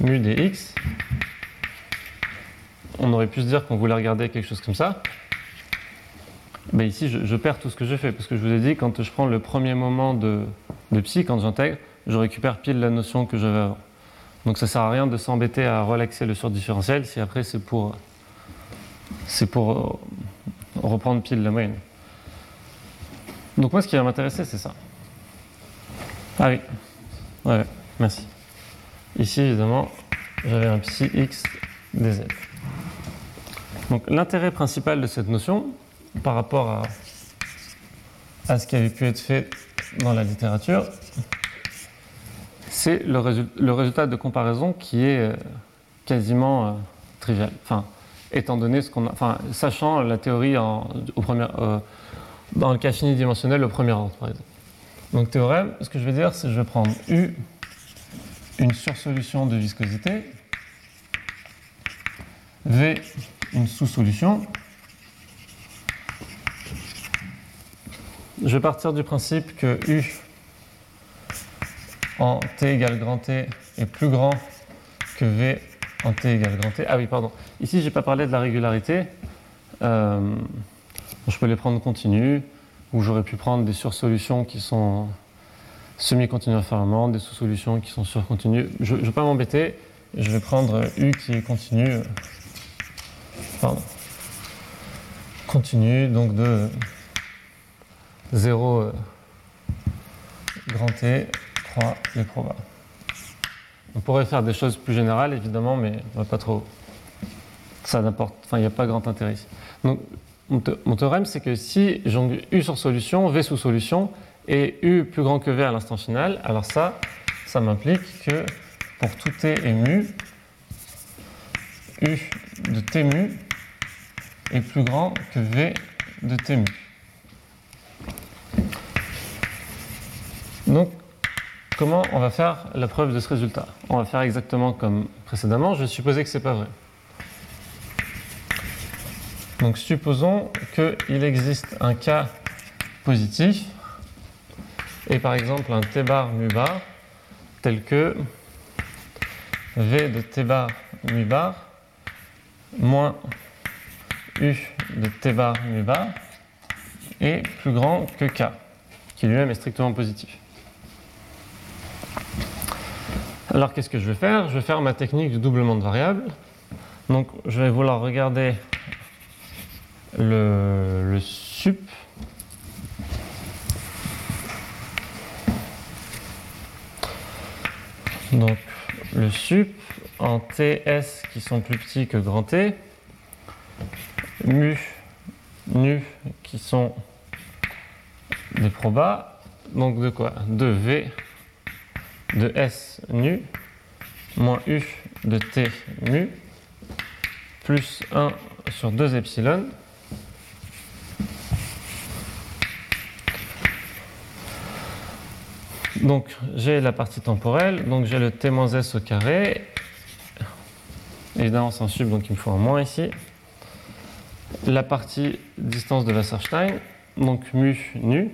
Speaker 2: mu dx, on aurait pu se dire qu'on voulait regarder quelque chose comme ça. Mais ici, je, perds tout ce que je fais, parce que je vous ai dit, quand je prends le premier moment de, de psi, quand j'intègre, je récupère pile la notion que j'avais avant. Donc ça sert à rien de s'embêter à relaxer le surdifférentiel si après c'est pour, pour euh, reprendre pile la moyenne. Donc moi, ce qui va m'intéresser, c'est ça. Ah oui. Ouais, merci. Ici, évidemment, j'avais un psi x dz. Donc l'intérêt principal de cette notion, par rapport à, ce qui avait pu être fait dans la littérature, c'est le, résul- le résultat de comparaison qui est euh, quasiment euh, trivial. Enfin, étant donné ce qu'on a, enfin, sachant la théorie en- euh, dans le cas fini dimensionnel au premier ordre, par exemple. Donc théorème, ce que je vais dire, c'est que je vais prendre U, une sursolution de viscosité, V, une sous-solution. Je vais partir du principe que U en T égale grand T est plus grand que V en T égale grand T. Ah oui, pardon. Ici, je n'ai pas parlé de la régularité. Euh, je peux les prendre continues, ou j'aurais pu prendre des sursolutions qui sont semi-continues inférieurement, des sous-solutions qui sont surcontinues. Je ne vais pas m'embêter, je vais prendre U qui est continue. euh, Pardon. Continue, donc de 0 euh, grand T, 3 les probas. On pourrait faire des choses plus générales, évidemment, mais pas trop. Ça n'importe. Enfin, il n'y a pas grand intérêt. Donc, mon, thé- mon théorème, c'est que si j'ai U sur solution, V sous solution, et U plus grand que V à l'instant final, alors ça, ça m'implique que pour tout T et mu, U de T mu est plus grand que V de T mu. Donc, comment on va faire la preuve de ce résultat? On va faire exactement comme précédemment. Je vais supposer que ce n'est pas vrai. Donc, supposons qu'il existe un cas positif et par exemple un T bar mu bar tel que V de T bar mu bar moins U de T bar mu bar est plus grand que K, qui lui-même est strictement positif. Alors qu'est-ce que je vais faire? Je vais faire ma technique du doublement de variables. Donc je vais vouloir regarder le, le sup. Donc le sup en TS qui sont plus petits que grand T, mu, nu qui sont des probas, donc de quoi? De V de S nu moins U de T mu plus 1 sur 2 epsilon Donc j'ai la partie temporelle, donc j'ai le t s au carré. Évidemment c'est un sub, donc il me faut un moins ici. La partie distance de Wasserstein, donc mu nu.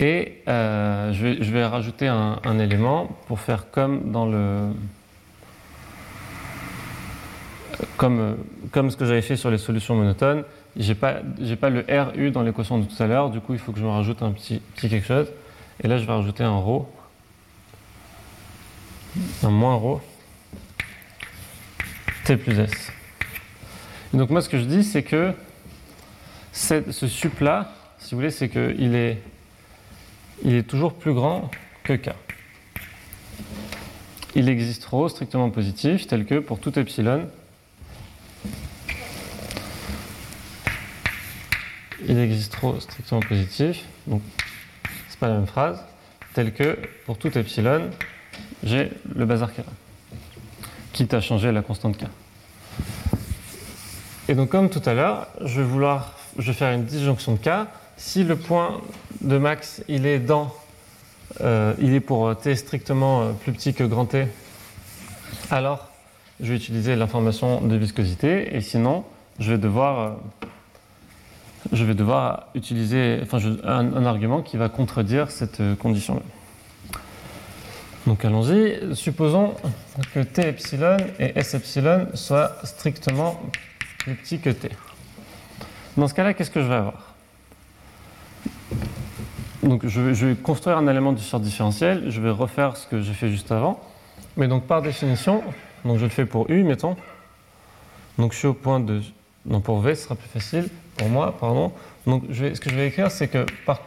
Speaker 2: Et euh, je, vais, rajouter un, un élément pour faire comme dans le comme, comme ce que j'avais fait sur les solutions monotones, j'ai pas, j'ai pas le RU dans l'équation de tout à l'heure, du coup il faut que je me rajoute un petit, petit quelque chose. Et là je vais rajouter un ρ, un moins ρ, T plus S. Et donc moi ce que je dis c'est que cette- ce sup là, si vous voulez, c'est qu'il est, il est toujours plus grand que K. Il existe ρ strictement positif tel que pour tout epsilon, il existe trop strictement positif, donc c'est pas la même phrase, tel que pour tout epsilon, j'ai le bazar K, quitte à changer la constante K. Et donc comme tout à l'heure, je vais vouloir, je vais faire une disjonction de K. Si le point de max il est dans, euh, il est pour T strictement euh, plus petit que grand T, alors je vais utiliser l'information de viscosité, et sinon je vais devoir euh, je vais devoir utiliser un, argument qui va contredire cette euh, condition-là. Donc allons-y. Supposons que T epsilon et S epsilon soient strictement plus petits que T. Dans ce cas-là, qu'est-ce que je vais avoir? Donc je vais, construire un élément du surdifférentiel, je vais refaire ce que j'ai fait juste avant. Mais donc par définition, donc je le fais pour U, mettons. Donc je suis au point de... Non, pour V, ce sera plus facile. Pour moi, pardon. Donc je vais, ce que je vais écrire, c'est que par...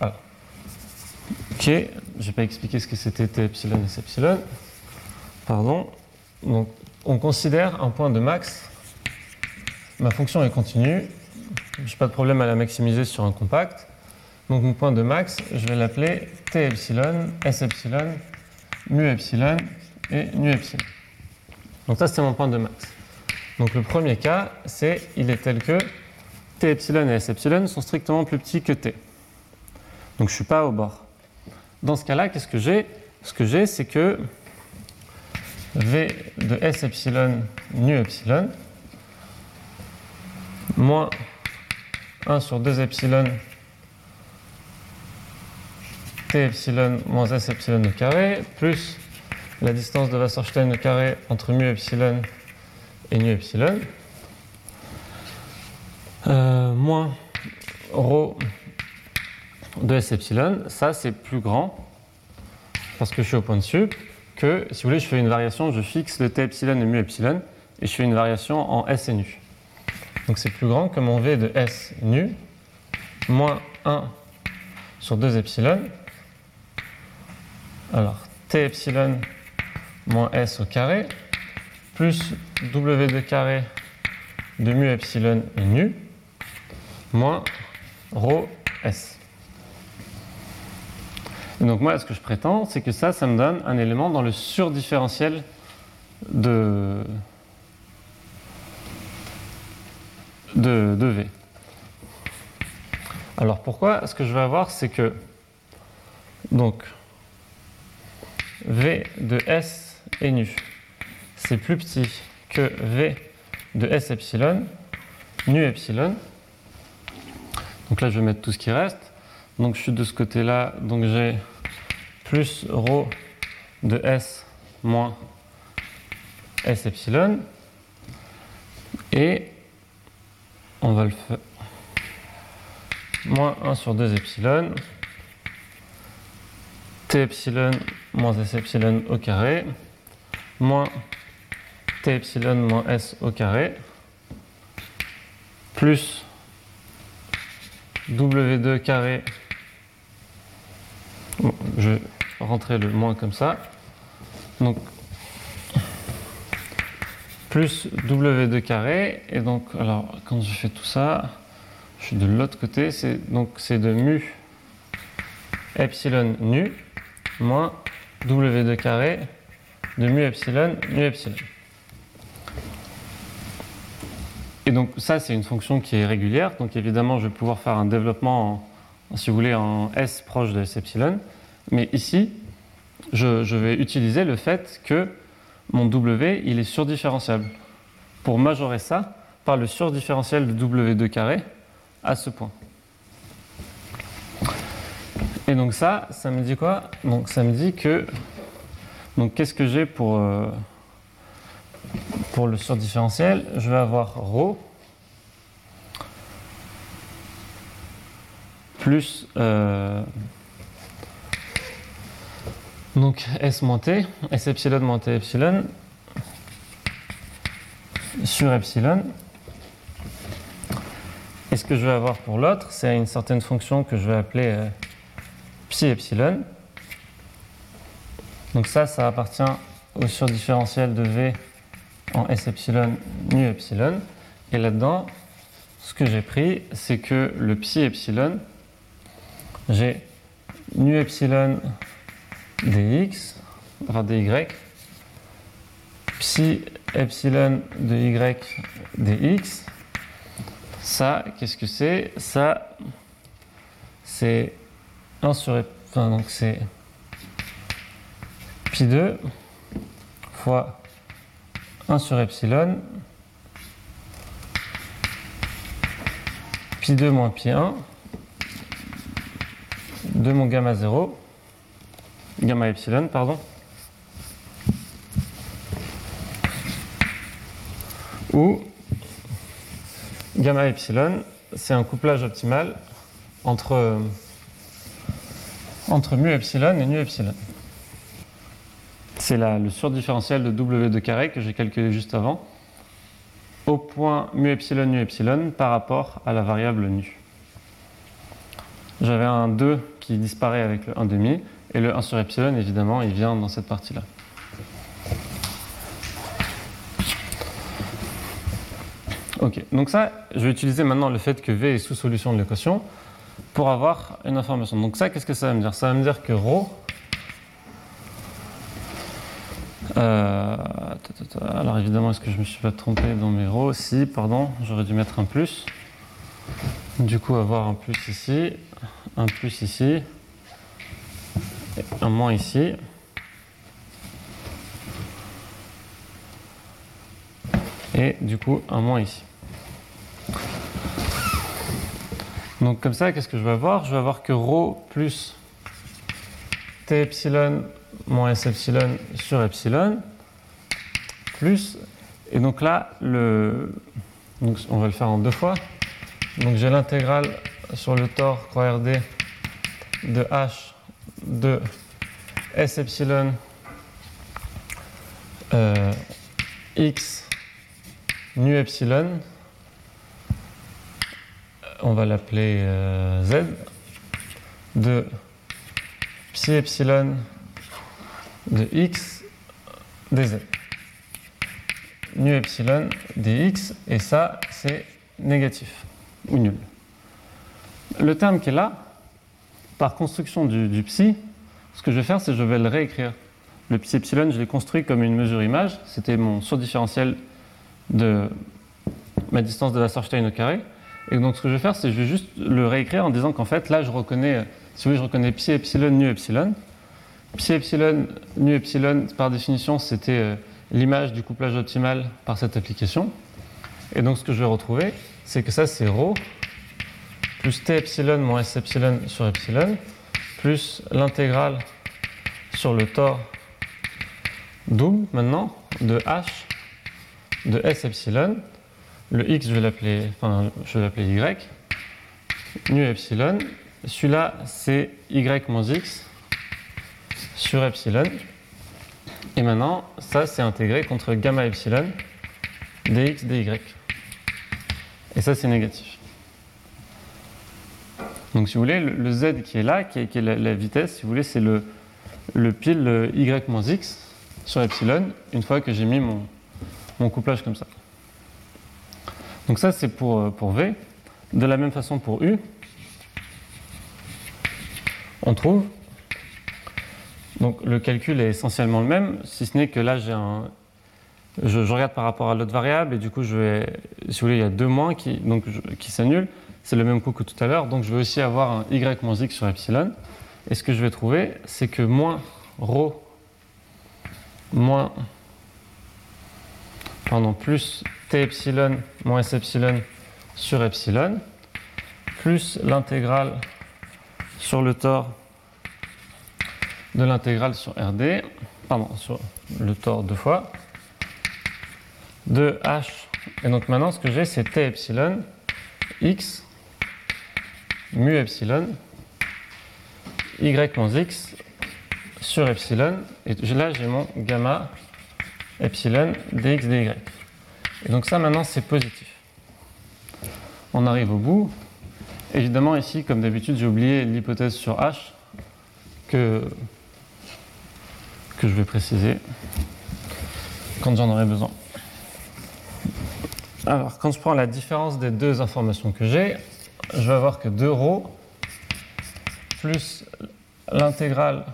Speaker 2: Alors, ok, je n'ai pas expliqué ce que c'était T epsilon et epsilon. Pardon. Donc, on considère un point de max. Ma fonction est continue. Je n'ai pas de problème à la maximiser sur un compact. Donc mon point de max, je vais l'appeler T epsilon, S epsilon, mu epsilon et nu epsilon. Donc ça, c'est mon point de max. Donc le premier cas, c'est il est tel que T epsilon et S epsilon sont strictement plus petits que T. Donc je ne suis pas au bord. Dans ce cas-là, qu'est-ce que j'ai? Ce que j'ai, c'est que V de S epsilon nu epsilon moins 1 sur 2 epsilon T epsilon moins S epsilon au carré plus la distance de Wasserstein au carré entre mu epsilon et nu epsilon euh, moins rho de S epsilon, ça c'est plus grand parce que je suis au point de que si vous voulez je fais une variation, je fixe le T epsilon et mu epsilon et je fais une variation en S et nu. Donc c'est plus grand que mon V de S nu moins 1 sur 2 epsilon. Alors T epsilon moins S au carré plus W de carré de mu epsilon et nu moins rho S. Et donc moi, ce que je prétends, c'est que ça, ça me donne un élément dans le surdifférentiel de, de, de V. Alors pourquoi Ce que je vais avoir, c'est que donc V de S est nu, c'est plus petit que V de S epsilon, nu epsilon. Donc là, je vais mettre tout ce qui reste. Donc je suis de ce côté-là, donc j'ai plus rho de S moins S epsilon. Et on va le faire moins 1 sur 2 epsilon, t epsilon moins s epsilon au carré, moins t epsilon moins s au carré, plus w2 carré, je vais rentrer le moins comme ça, donc plus W2 carré. Et donc, alors, quand je fais tout ça, je suis de l'autre côté. C'est, donc, c'est de mu epsilon nu moins W2 carré de mu epsilon nu epsilon. Et donc, ça, c'est une fonction qui est régulière. Donc, évidemment, je vais pouvoir faire un développement, en, si vous voulez, en S proche de S epsilon. Mais ici, je, vais utiliser le fait que mon W, il est surdifférenciable. Pour majorer ça par le surdifférentiel de W2 carré à ce point. Et donc ça, ça me dit quoi? Donc ça me dit que... Donc qu'est-ce que j'ai pour, euh, pour le surdifférentiel Je vais avoir ρ plus... Euh, donc S moins T, S epsilon moins T epsilon sur epsilon. Et ce que je vais avoir pour l'autre, c'est une certaine fonction que je vais appeler euh, psi epsilon. Donc ça, ça appartient au surdifférentiel de V en S epsilon nu epsilon. Et là-dedans, ce que j'ai pris, c'est que le psi epsilon, j'ai nu epsilon dx, dy, psi epsilon de y dx, ça, qu'est-ce que c'est? Ça, c'est 1 sur, enfin, donc c'est pi 2 fois 1 sur epsilon, pi 2 moins pi 1, de mon gamma 0, gamma epsilon, pardon. Ou gamma epsilon, c'est un couplage optimal entre, entre mu epsilon et nu epsilon c'est le surdifférentiel de W carré que j'ai calculé juste avant, au point mu epsilon mu epsilon par rapport à la variable nu. J'avais un 2 qui disparaît avec le 1,5 et le 1 sur epsilon, évidemment, il vient dans cette partie-là. Ok, donc ça, je vais utiliser maintenant le fait que V est sous-solution de l'équation pour avoir une information. Donc ça, qu'est-ce que ça va me dire? Ça va me dire que ρ euh, alors évidemment, est-ce que je me suis pas trompé dans mes ρ Si, pardon, j'aurais dû mettre un plus. Du coup, avoir un plus ici, un plus ici, et un moins ici. Et du coup, un moins ici. Donc comme ça, qu'est-ce que je vais avoir? Je vais avoir que ρ plus t epsilon moins s epsilon sur epsilon plus et donc là le donc on va le faire en deux fois. Donc j'ai l'intégrale sur le tore croix RD de h de s epsilon euh, x nu epsilon. On va l'appeler euh, z de psi epsilon de x dz nu epsilon dx, et ça, c'est négatif ou nul. Le terme qui est là, par construction du, psi, ce que je vais faire, c'est que je vais le réécrire. Le psi epsilon, je l'ai construit comme une mesure image, c'était mon surdifférentiel de ma distance de la Wasserstein au carré. Et donc ce que je vais faire, c'est que je vais juste le réécrire en disant qu'en fait, là, je reconnais, si vous voulez, je reconnais psi epsilon, nu epsilon. Psi epsilon, nu epsilon, par définition, c'était euh, l'image du couplage optimal par cette application. Et donc ce que je vais retrouver, c'est que ça c'est ρ plus t epsilon moins s epsilon sur epsilon plus l'intégrale sur le tore double maintenant de h de s epsilon. Le x je vais l'appeler enfin je vais l'appeler y nu epsilon. Celui-là c'est y moins x sur epsilon. Et maintenant, ça, c'est intégré contre gamma epsilon dx dy. Et ça, c'est négatif. Donc, si vous voulez, le, z qui est là, qui est, la, vitesse, si vous voulez, c'est le, le pile y moins x sur epsilon, une fois que j'ai mis mon, mon, couplage comme ça. Donc ça, c'est pour, pour v. De la même façon pour u, on trouve donc le calcul est essentiellement le même, si ce n'est que là j'ai un. Je, regarde par rapport à l'autre variable et du coup je vais, si vous voulez, il y a deux moins qui, donc, qui s'annulent. C'est le même coup que tout à l'heure, donc je vais aussi avoir un y moins x sur epsilon. Et ce que je vais trouver, c'est que moins ρ moins pardon, plus t epsilon moins s epsilon sur epsilon plus l'intégrale sur le tore de l'intégrale sur RD, pardon, sur le tore deux fois, de H. Et donc maintenant, ce que j'ai, c'est T epsilon, X, mu epsilon, Y moins X sur epsilon. Et là, j'ai mon gamma epsilon dx dy. Et donc ça, maintenant, c'est positif. On arrive au bout. Évidemment, ici, comme d'habitude, j'ai oublié l'hypothèse sur H que que je vais préciser quand j'en aurai besoin. Alors, quand je prends la différence des deux informations que j'ai, je vais avoir que 2 ρ plus l'intégrale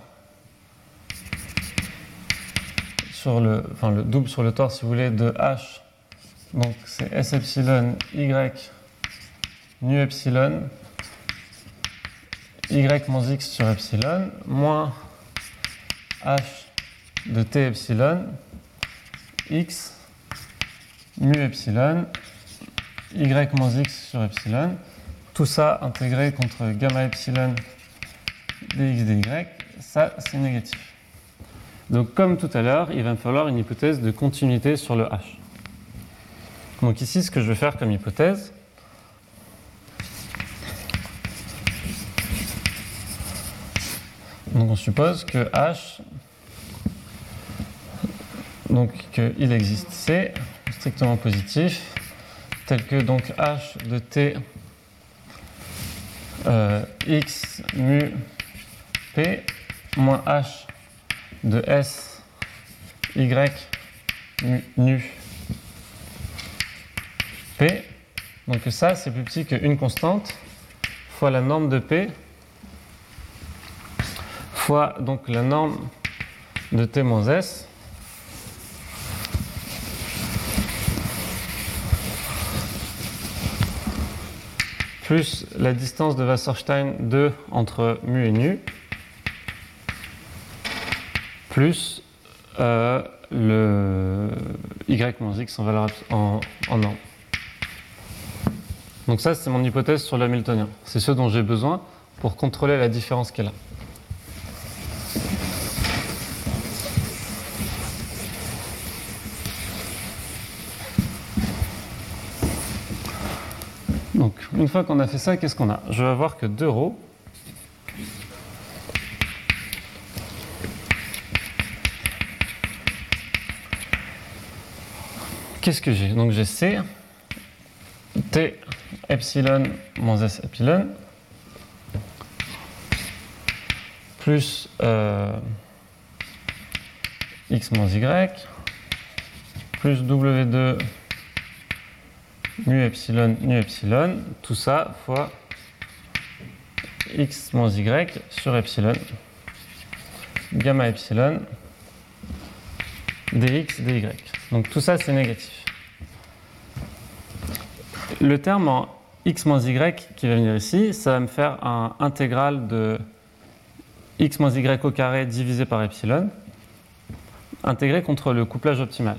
Speaker 2: sur le, enfin le double sur le tore, si vous voulez, de h. Donc c'est s epsilon y nu epsilon y moins x sur epsilon moins h de t epsilon x mu epsilon y moins x sur epsilon. Tout ça intégré contre gamma epsilon dx dy, ça c'est négatif. Donc comme tout à l'heure, il va me falloir une hypothèse de continuité sur le h. Donc ici, ce que je vais faire comme hypothèse, donc on suppose que h donc qu'il existe C strictement positif, tel que donc H de T euh, X mu P moins H de S Y nu P. Donc ça, c'est plus petit qu'une constante fois la norme de P fois donc la norme de T moins S plus la distance de Wasserstein 2 entre mu et nu, plus euh, le y moins x en valeur en, en norme. Donc ça, c'est mon hypothèse sur l'hamiltonien. C'est ce dont j'ai besoin pour contrôler la différence qu'elle a. Donc, une fois qu'on a fait ça, qu'est-ce qu'on a? Je vais avoir que 2 ρ. Qu'est-ce que j'ai? Donc j'ai C, T epsilon moins S epsilon, plus euh, X moins Y, plus W2 mu epsilon, nu epsilon, tout ça fois x moins y sur epsilon, gamma epsilon, dx, dy. Donc tout ça, c'est négatif. Le terme en x moins y qui va venir ici, ça va me faire un intégral de x moins y au carré divisé par epsilon, intégré contre le couplage optimal.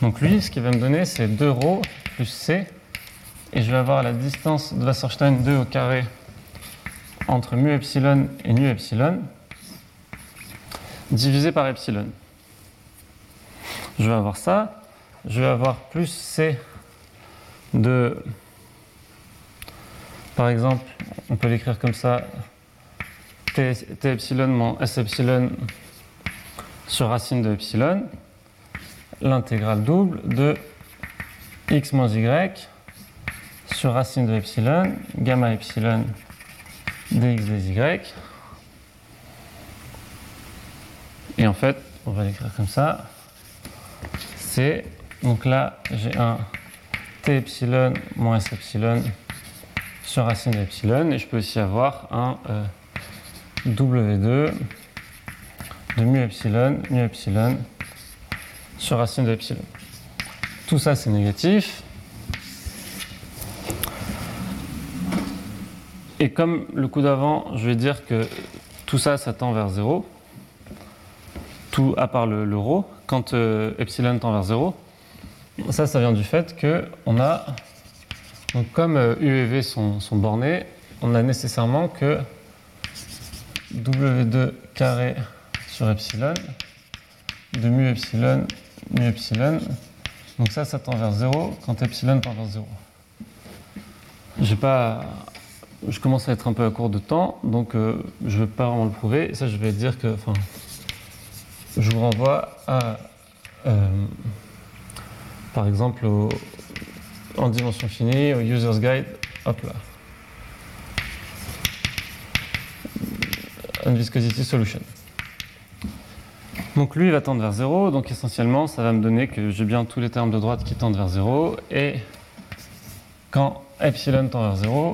Speaker 2: Donc lui, ce qu'il va me donner, c'est 2 ρ plus c. Et je vais avoir la distance de Wasserstein 2 au carré entre mu epsilon et nu epsilon divisé par epsilon. Je vais avoir ça. Je vais avoir plus c de... Par exemple, on peut l'écrire comme ça. T, t epsilon moins s epsilon sur racine de epsilon l'intégrale double de x moins y sur racine de epsilon, gamma epsilon dx dy. Et en fait, on va l'écrire comme ça. C'est, donc là, j'ai un t epsilon moins epsilon sur racine de epsilon. Et je peux aussi avoir un euh, w2 de mu epsilon, mu epsilon sur racine de epsilon. Tout ça, c'est négatif. Et comme le coup d'avant, je vais dire que tout ça, ça tend vers 0, tout à part le, quand euh, epsilon tend vers 0, ça, ça vient du fait qu'on a, donc comme euh, U et V sont, sont bornés, on a nécessairement que W2 carré sur epsilon de mu epsilon mu epsilon. Donc ça, ça tend vers 0 quand epsilon tend vers 0. J'ai pas, je commence à être un peu à court de temps, donc euh, je ne vais pas vraiment le prouver. ça, je vais dire que, enfin, je vous renvoie à, euh, par exemple, en dimension finie, au user's guide, hop là. Unviscosity solution. Donc lui, il va tendre vers 0, donc essentiellement, ça va me donner que j'ai bien tous les termes de droite qui tendent vers 0, et quand epsilon tend vers 0,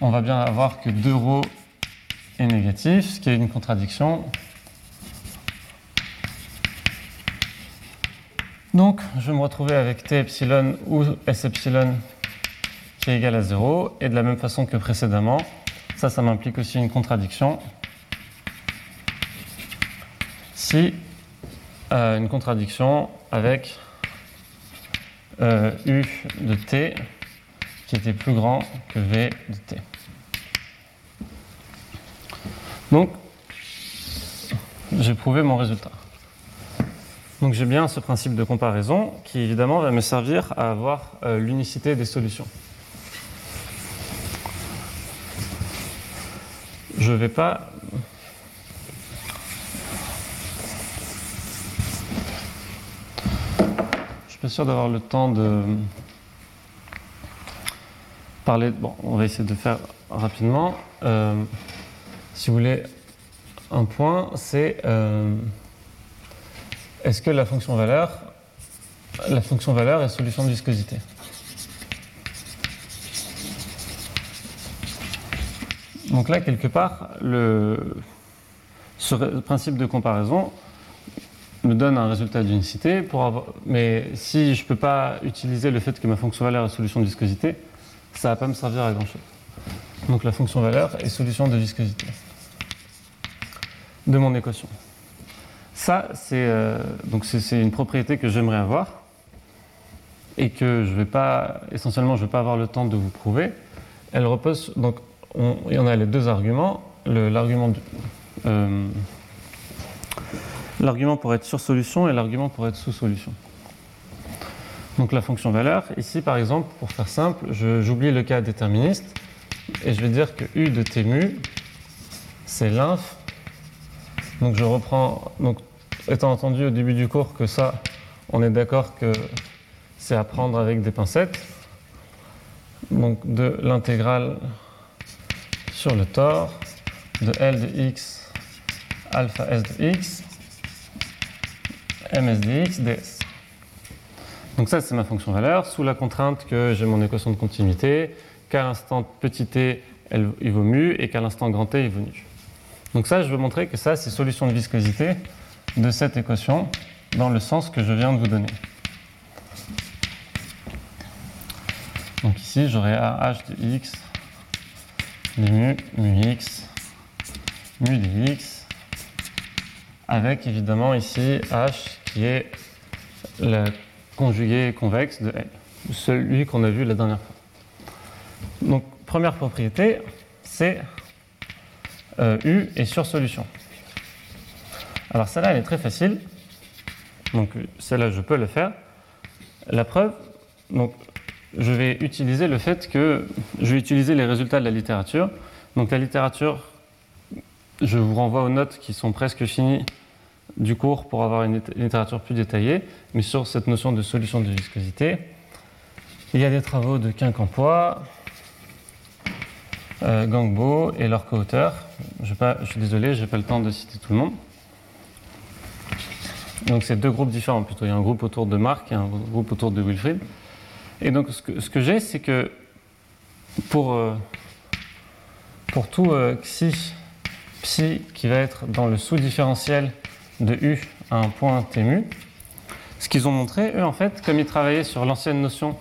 Speaker 2: on va bien avoir que 2 ρ est négatif, ce qui est une contradiction. Donc, je vais me retrouver avec t epsilon ou s epsilon qui est égal à 0, et de la même façon que précédemment, ça, ça m'implique aussi une contradiction. Euh, une contradiction avec euh, U de t qui était plus grand que V de t. Donc, j'ai prouvé mon résultat. Donc j'ai bien ce principe de comparaison qui évidemment va me servir à avoir euh, l'unicité des solutions. Je ne vais pas pas sûr d'avoir le temps de parler. Bon, on va essayer de faire rapidement. Euh, si vous voulez, un point, c'est euh, est-ce que la fonction valeur la fonction valeur est solution de viscosité? Donc là, quelque part, le, ce principe de comparaison me donne un résultat d'unicité, mais si je ne peux pas utiliser le fait que ma fonction valeur est solution de viscosité, ça ne va pas me servir à grand-chose. Donc la fonction valeur est solution de viscosité de mon équation. Ça, c'est euh, une propriété que j'aimerais avoir et que je vais pas, essentiellement, je ne vais pas avoir le temps de vous prouver. Elle repose donc on, il y en a les deux arguments. L'argument euh, l'argument pour être sur solution et l'argument pour être sous solution. Donc la fonction valeur, ici par exemple, pour faire simple, j'oublie le cas déterministe et je vais dire que u de t mu, c'est l'inf. Donc je reprends, étant entendu au début du cours que ça, on est d'accord que c'est à prendre avec des pincettes. Donc de l'intégrale sur le tore de L de x alpha s de x ms de x ds. Donc ça, c'est ma fonction valeur, sous la contrainte que j'ai mon équation de continuité, qu'à l'instant petit t, elle, il vaut mu, et qu'à l'instant grand t, il vaut nu. Donc ça, je veux montrer que ça, c'est solution de viscosité de cette équation dans le sens que je viens de vous donner. Donc ici, j'aurai AH de x mu, mu x, mu dx, avec évidemment ici h qui est le conjugué convexe de L, celui qu'on a vu la dernière fois. Donc première propriété, c'est euh, U est sur solution. Alors celle-là, elle est très facile. Donc celle-là, je peux le faire. La preuve, donc je vais utiliser le fait que je vais utiliser les résultats de la littérature. Donc la littérature, je vous renvoie aux notes qui sont presque finies du cours pour avoir une littérature plus détaillée, mais sur cette notion de solution de viscosité. Il y a des travaux de Quincampoix, euh, Gangbo et leurs co-auteurs. Je, suis désolé, je n'ai pas le temps de citer tout le monde. Donc c'est deux groupes différents plutôt. Il y a un groupe autour de Marc et un groupe autour de Wilfried. Et donc ce que, j'ai, c'est que pour, euh, pour tout euh, xi, psi qui va être dans le sous-différentiel de u à un point t mu, ce qu'ils ont montré, eux en fait, comme ils travaillaient sur l'ancienne notion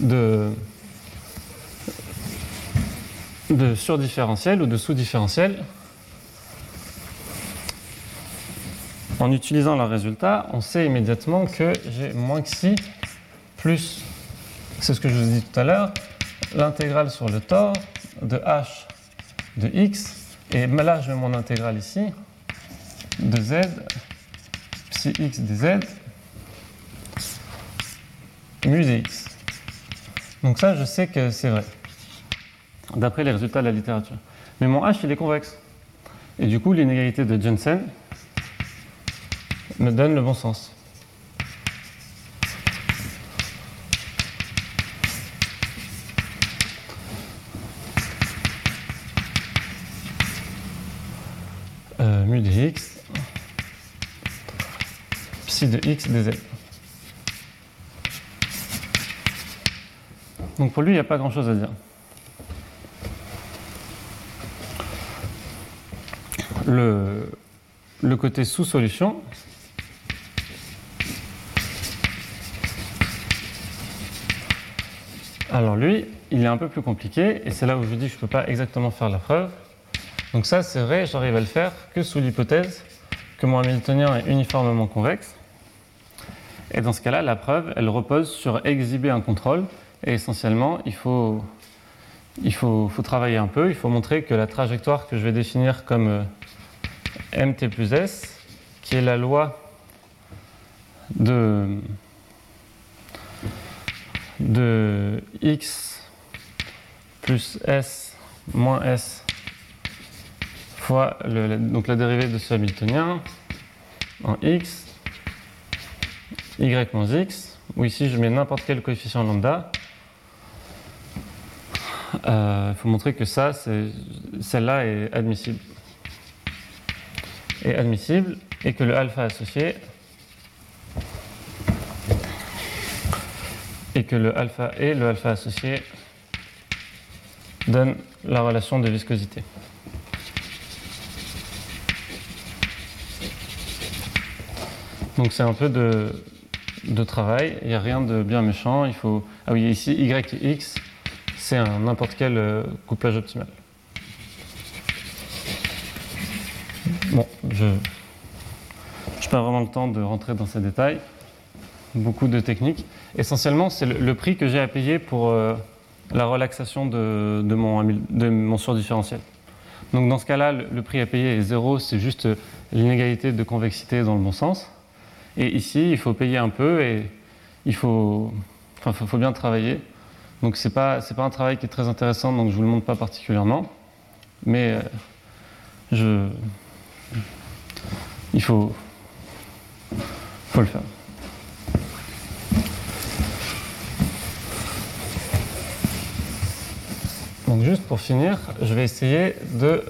Speaker 2: de, de surdifférentiel ou de sous-différentiel, en utilisant leur résultat, on sait immédiatement que j'ai moins xi plus c'est ce que je vous ai dit tout à l'heure, l'intégrale sur le tore de h de x, et là je mets mon intégrale ici, de z, psi x de z, mu de x. Donc ça, je sais que c'est vrai, d'après les résultats de la littérature. Mais mon h, il est convexe. Et du coup, l'inégalité de Jensen me donne le bon sens. De x de z. Donc pour lui, il n'y a pas grand-chose à dire. Le, le côté sous-solution, alors lui, il est un peu plus compliqué, et c'est là où je dis que je ne peux pas exactement faire la preuve. Donc ça, c'est vrai, j'arrive à le faire que sous l'hypothèse que mon Hamiltonien est uniformément convexe. Et dans ce cas-là, la preuve, elle repose sur exhiber un contrôle. Et essentiellement, il faut, il faut, faut travailler un peu. Il faut montrer que la trajectoire que je vais définir comme euh, mt plus s, qui est la loi de, de x plus s moins s fois donc la dérivée de ce Hamiltonien en x, y moins x, ou ici je mets n'importe quel coefficient lambda. Euh, il faut montrer que ça, celle-là est admissible. Est admissible et que le alpha associé et que le alpha et le alpha associé donnent la relation de viscosité. Donc c'est un peu de, de travail, il n'y a rien de bien méchant. Il faut... Ah oui, ici, Y et X, c'est un n'importe quel euh, couplage optimal. Bon, je n'ai pas vraiment le temps de rentrer dans ces détails. Beaucoup de techniques. Essentiellement, c'est le, prix que j'ai à payer pour euh, la relaxation de, de mon, de mon surdifférentiel. Donc dans ce cas-là, le, le prix à payer est zéro, c'est juste l'inégalité de convexité dans le bon sens. Et ici, il faut payer un peu et il faut, enfin, faut, bien travailler. Donc c'est pas pas un travail qui est très intéressant, donc je vous le montre pas particulièrement, mais euh, je il faut faut le faire. Donc juste pour finir, je vais essayer de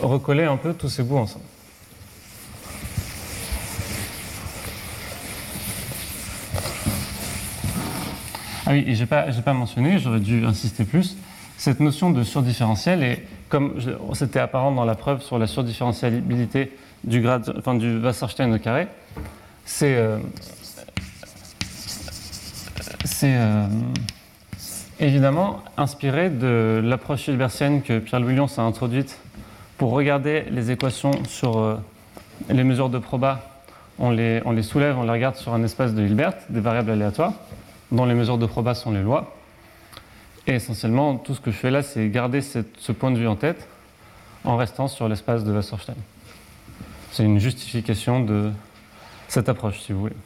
Speaker 2: recoller un peu tous ces bouts ensemble. Ah oui, et pas, j'ai pas mentionné, j'aurais dû insister plus, cette notion de surdifférentiel, et comme je- c'était apparent dans la preuve sur la surdifférentiabilité du, enfin, du Wasserstein au carré, c'est euh, euh, évidemment inspiré de l'approche hilbertienne que Pierre-Louis Lyons a introduite pour regarder les équations sur euh, les mesures de proba. On les, on les soulève, on les regarde sur un espace de Hilbert, des variables aléatoires dont les mesures de proba sont les lois. Et essentiellement, tout ce que je fais là, c'est garder ce point de vue en tête en restant sur l'espace de Wasserstein. C'est une justification de cette approche, si vous voulez.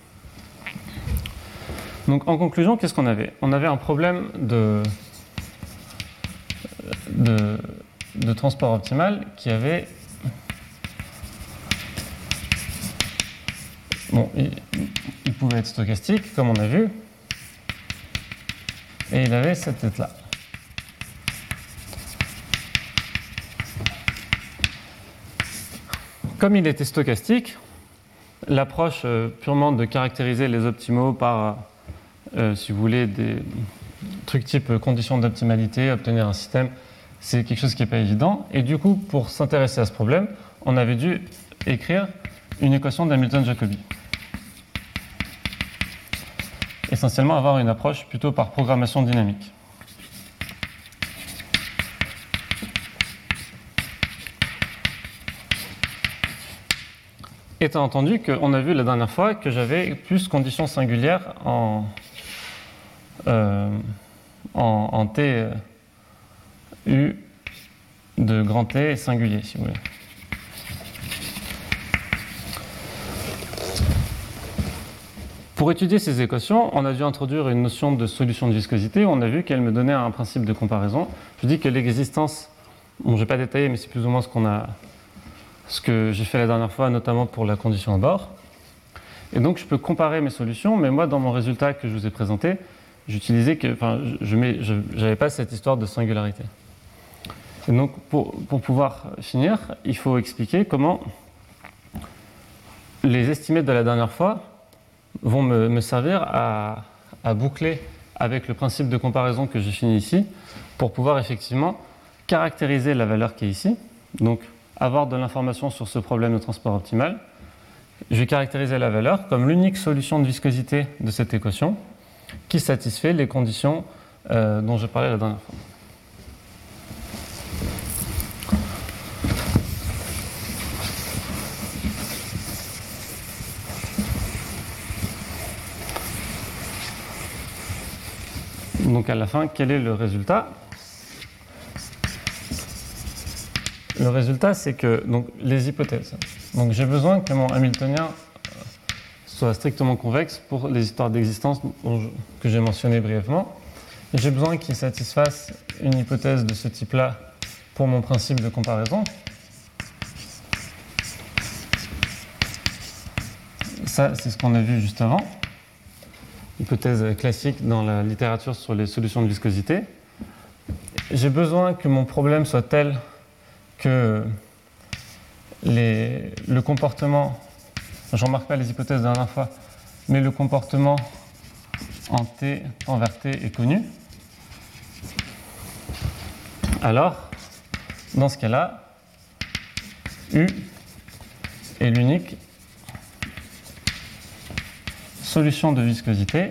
Speaker 2: Donc, en conclusion, qu'est-ce qu'on avait? On avait un problème de, de, de transport optimal qui avait. Bon, il pouvait être stochastique, comme on a vu, et il avait cette tête-là. Comme il était stochastique, l'approche euh, purement de caractériser les optimaux par, euh, si vous voulez, des trucs type euh, conditions d'optimalité, obtenir un système, c'est quelque chose qui n'est pas évident. Et du coup, pour s'intéresser à ce problème, on avait dû écrire une équation d'Hamilton-Jacobi. Essentiellement avoir une approche plutôt par programmation dynamique. Étant entendu qu'on a vu la dernière fois que j'avais plus conditions singulières en, euh, en, T euh, U de grand T singulier, si vous voulez. Pour étudier ces équations, on a dû introduire une notion de solution de viscosité. On a vu qu'elle me donnait un principe de comparaison. Je dis que l'existence, bon, je vais pas détailler, mais c'est plus ou moins ce qu'on a, ce que j'ai fait la dernière fois, notamment pour la condition à bord. Et donc, je peux comparer mes solutions, mais moi, dans mon résultat que je vous ai présenté, j'utilisais que, enfin, je n'avais pas cette histoire de singularité. Et donc, pour, pour pouvoir finir, il faut expliquer comment les estimés de la dernière fois vont me, servir à, à, boucler avec le principe de comparaison que j'ai fini ici pour pouvoir effectivement caractériser la valeur qui est ici. Donc, avoir de l'information sur ce problème de transport optimal. Je vais caractériser la valeur comme l'unique solution de viscosité de cette équation qui satisfait les conditions euh, dont je parlais la dernière fois. Donc à la fin, quel est le résultat? Le résultat, c'est que donc, les hypothèses. Donc j'ai besoin que mon Hamiltonien soit strictement convexe pour les histoires d'existence que j'ai mentionnées brièvement. J'ai besoin qu'il satisfasse une hypothèse de ce type-là pour mon principe de comparaison. Ça, c'est ce qu'on a vu juste avant hypothèse classique dans la littérature sur les solutions de viscosité. J'ai besoin que mon problème soit tel que le comportement, je remarque pas les hypothèses de la dernière fois, mais le comportement en t temps vers t est connu, alors dans ce cas-là, U est l'unique solution de viscosité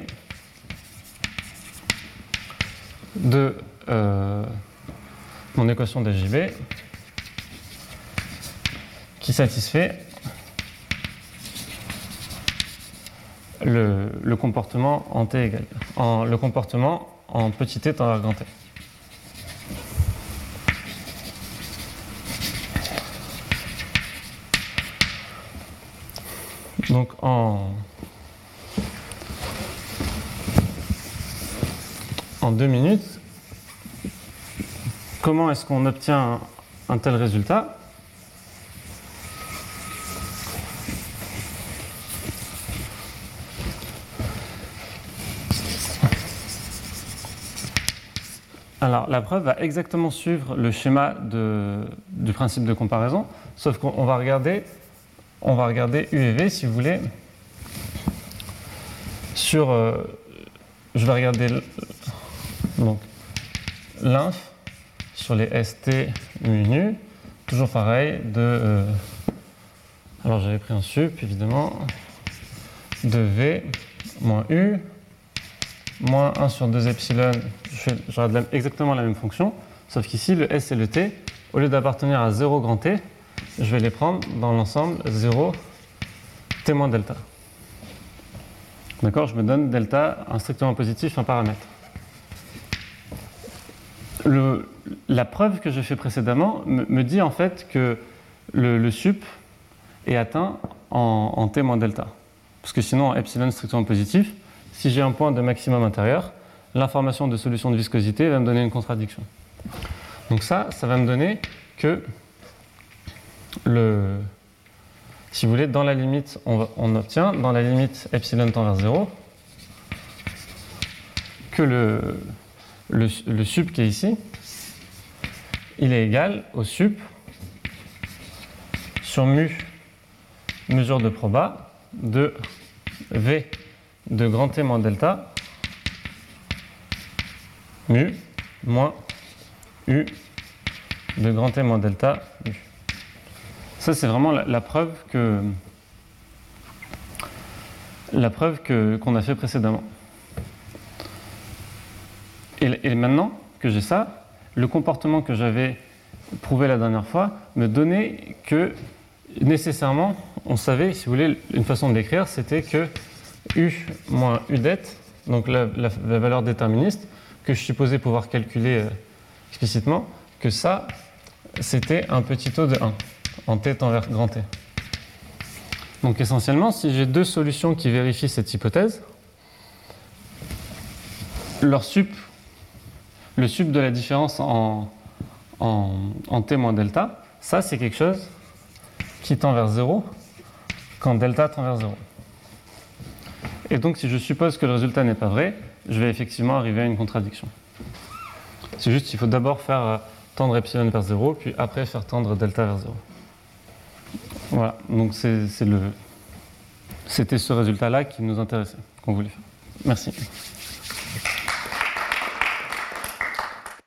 Speaker 2: de euh, mon équation d'AJB qui satisfait le, le, comportement en t égale, en, le comportement en petit t temps vers grand t. Donc en, deux minutes, comment est-ce qu'on obtient un, un tel résultat? Alors, la preuve va exactement suivre le schéma de, du principe de comparaison, sauf qu'on va regarder, on va regarder U et V, si vous voulez, sur, euh, je vais regarder donc l'inf sur les ST mu toujours pareil, de, euh, alors j'avais pris un sup évidemment, de V moins U moins 1 sur 2 epsilon, regarde exactement la même fonction, sauf qu'ici, le S et le T, au lieu d'appartenir à 0 grand T, je vais les prendre dans l'ensemble 0 T moins delta. D'accord Je me donne delta un strictement positif, un paramètre. La preuve que j'ai fait précédemment me, dit en fait que le, sup est atteint en, en, T moins delta. Parce que sinon, epsilon strictement positif, si j'ai un point de maximum intérieur, l'information de solution de viscosité va me donner une contradiction. Donc ça, ça va me donner que le, si vous voulez, dans la limite, on, on obtient, dans la limite epsilon tend vers 0, que le, le, le sup qui est ici, il est égal au sup sur mu mesure de proba de V de grand T moins delta mu moins U de grand T moins delta U. Ça, c'est vraiment la, la, preuve que la preuve qu'on a fait précédemment. Et, maintenant que j'ai ça, le comportement que j'avais prouvé la dernière fois me donnait que nécessairement, on savait, si vous voulez, une façon de l'écrire, c'était que U moins U det, donc la, valeur déterministe, que je supposais pouvoir calculer euh, explicitement, que ça, c'était un petit taux de 1, en t tend vers grand T. Donc essentiellement, si j'ai deux solutions qui vérifient cette hypothèse, leur sup, le sup de la différence en, en, t moins delta, ça c'est quelque chose qui tend vers 0 quand delta tend vers 0. Et donc, si je suppose que le résultat n'est pas vrai, je vais effectivement arriver à une contradiction. C'est juste qu'il faut d'abord faire euh, tendre epsilon vers 0, puis après faire tendre delta vers 0. Voilà, donc c'était ce résultat-là qui nous intéressait, qu'on voulait faire. Merci.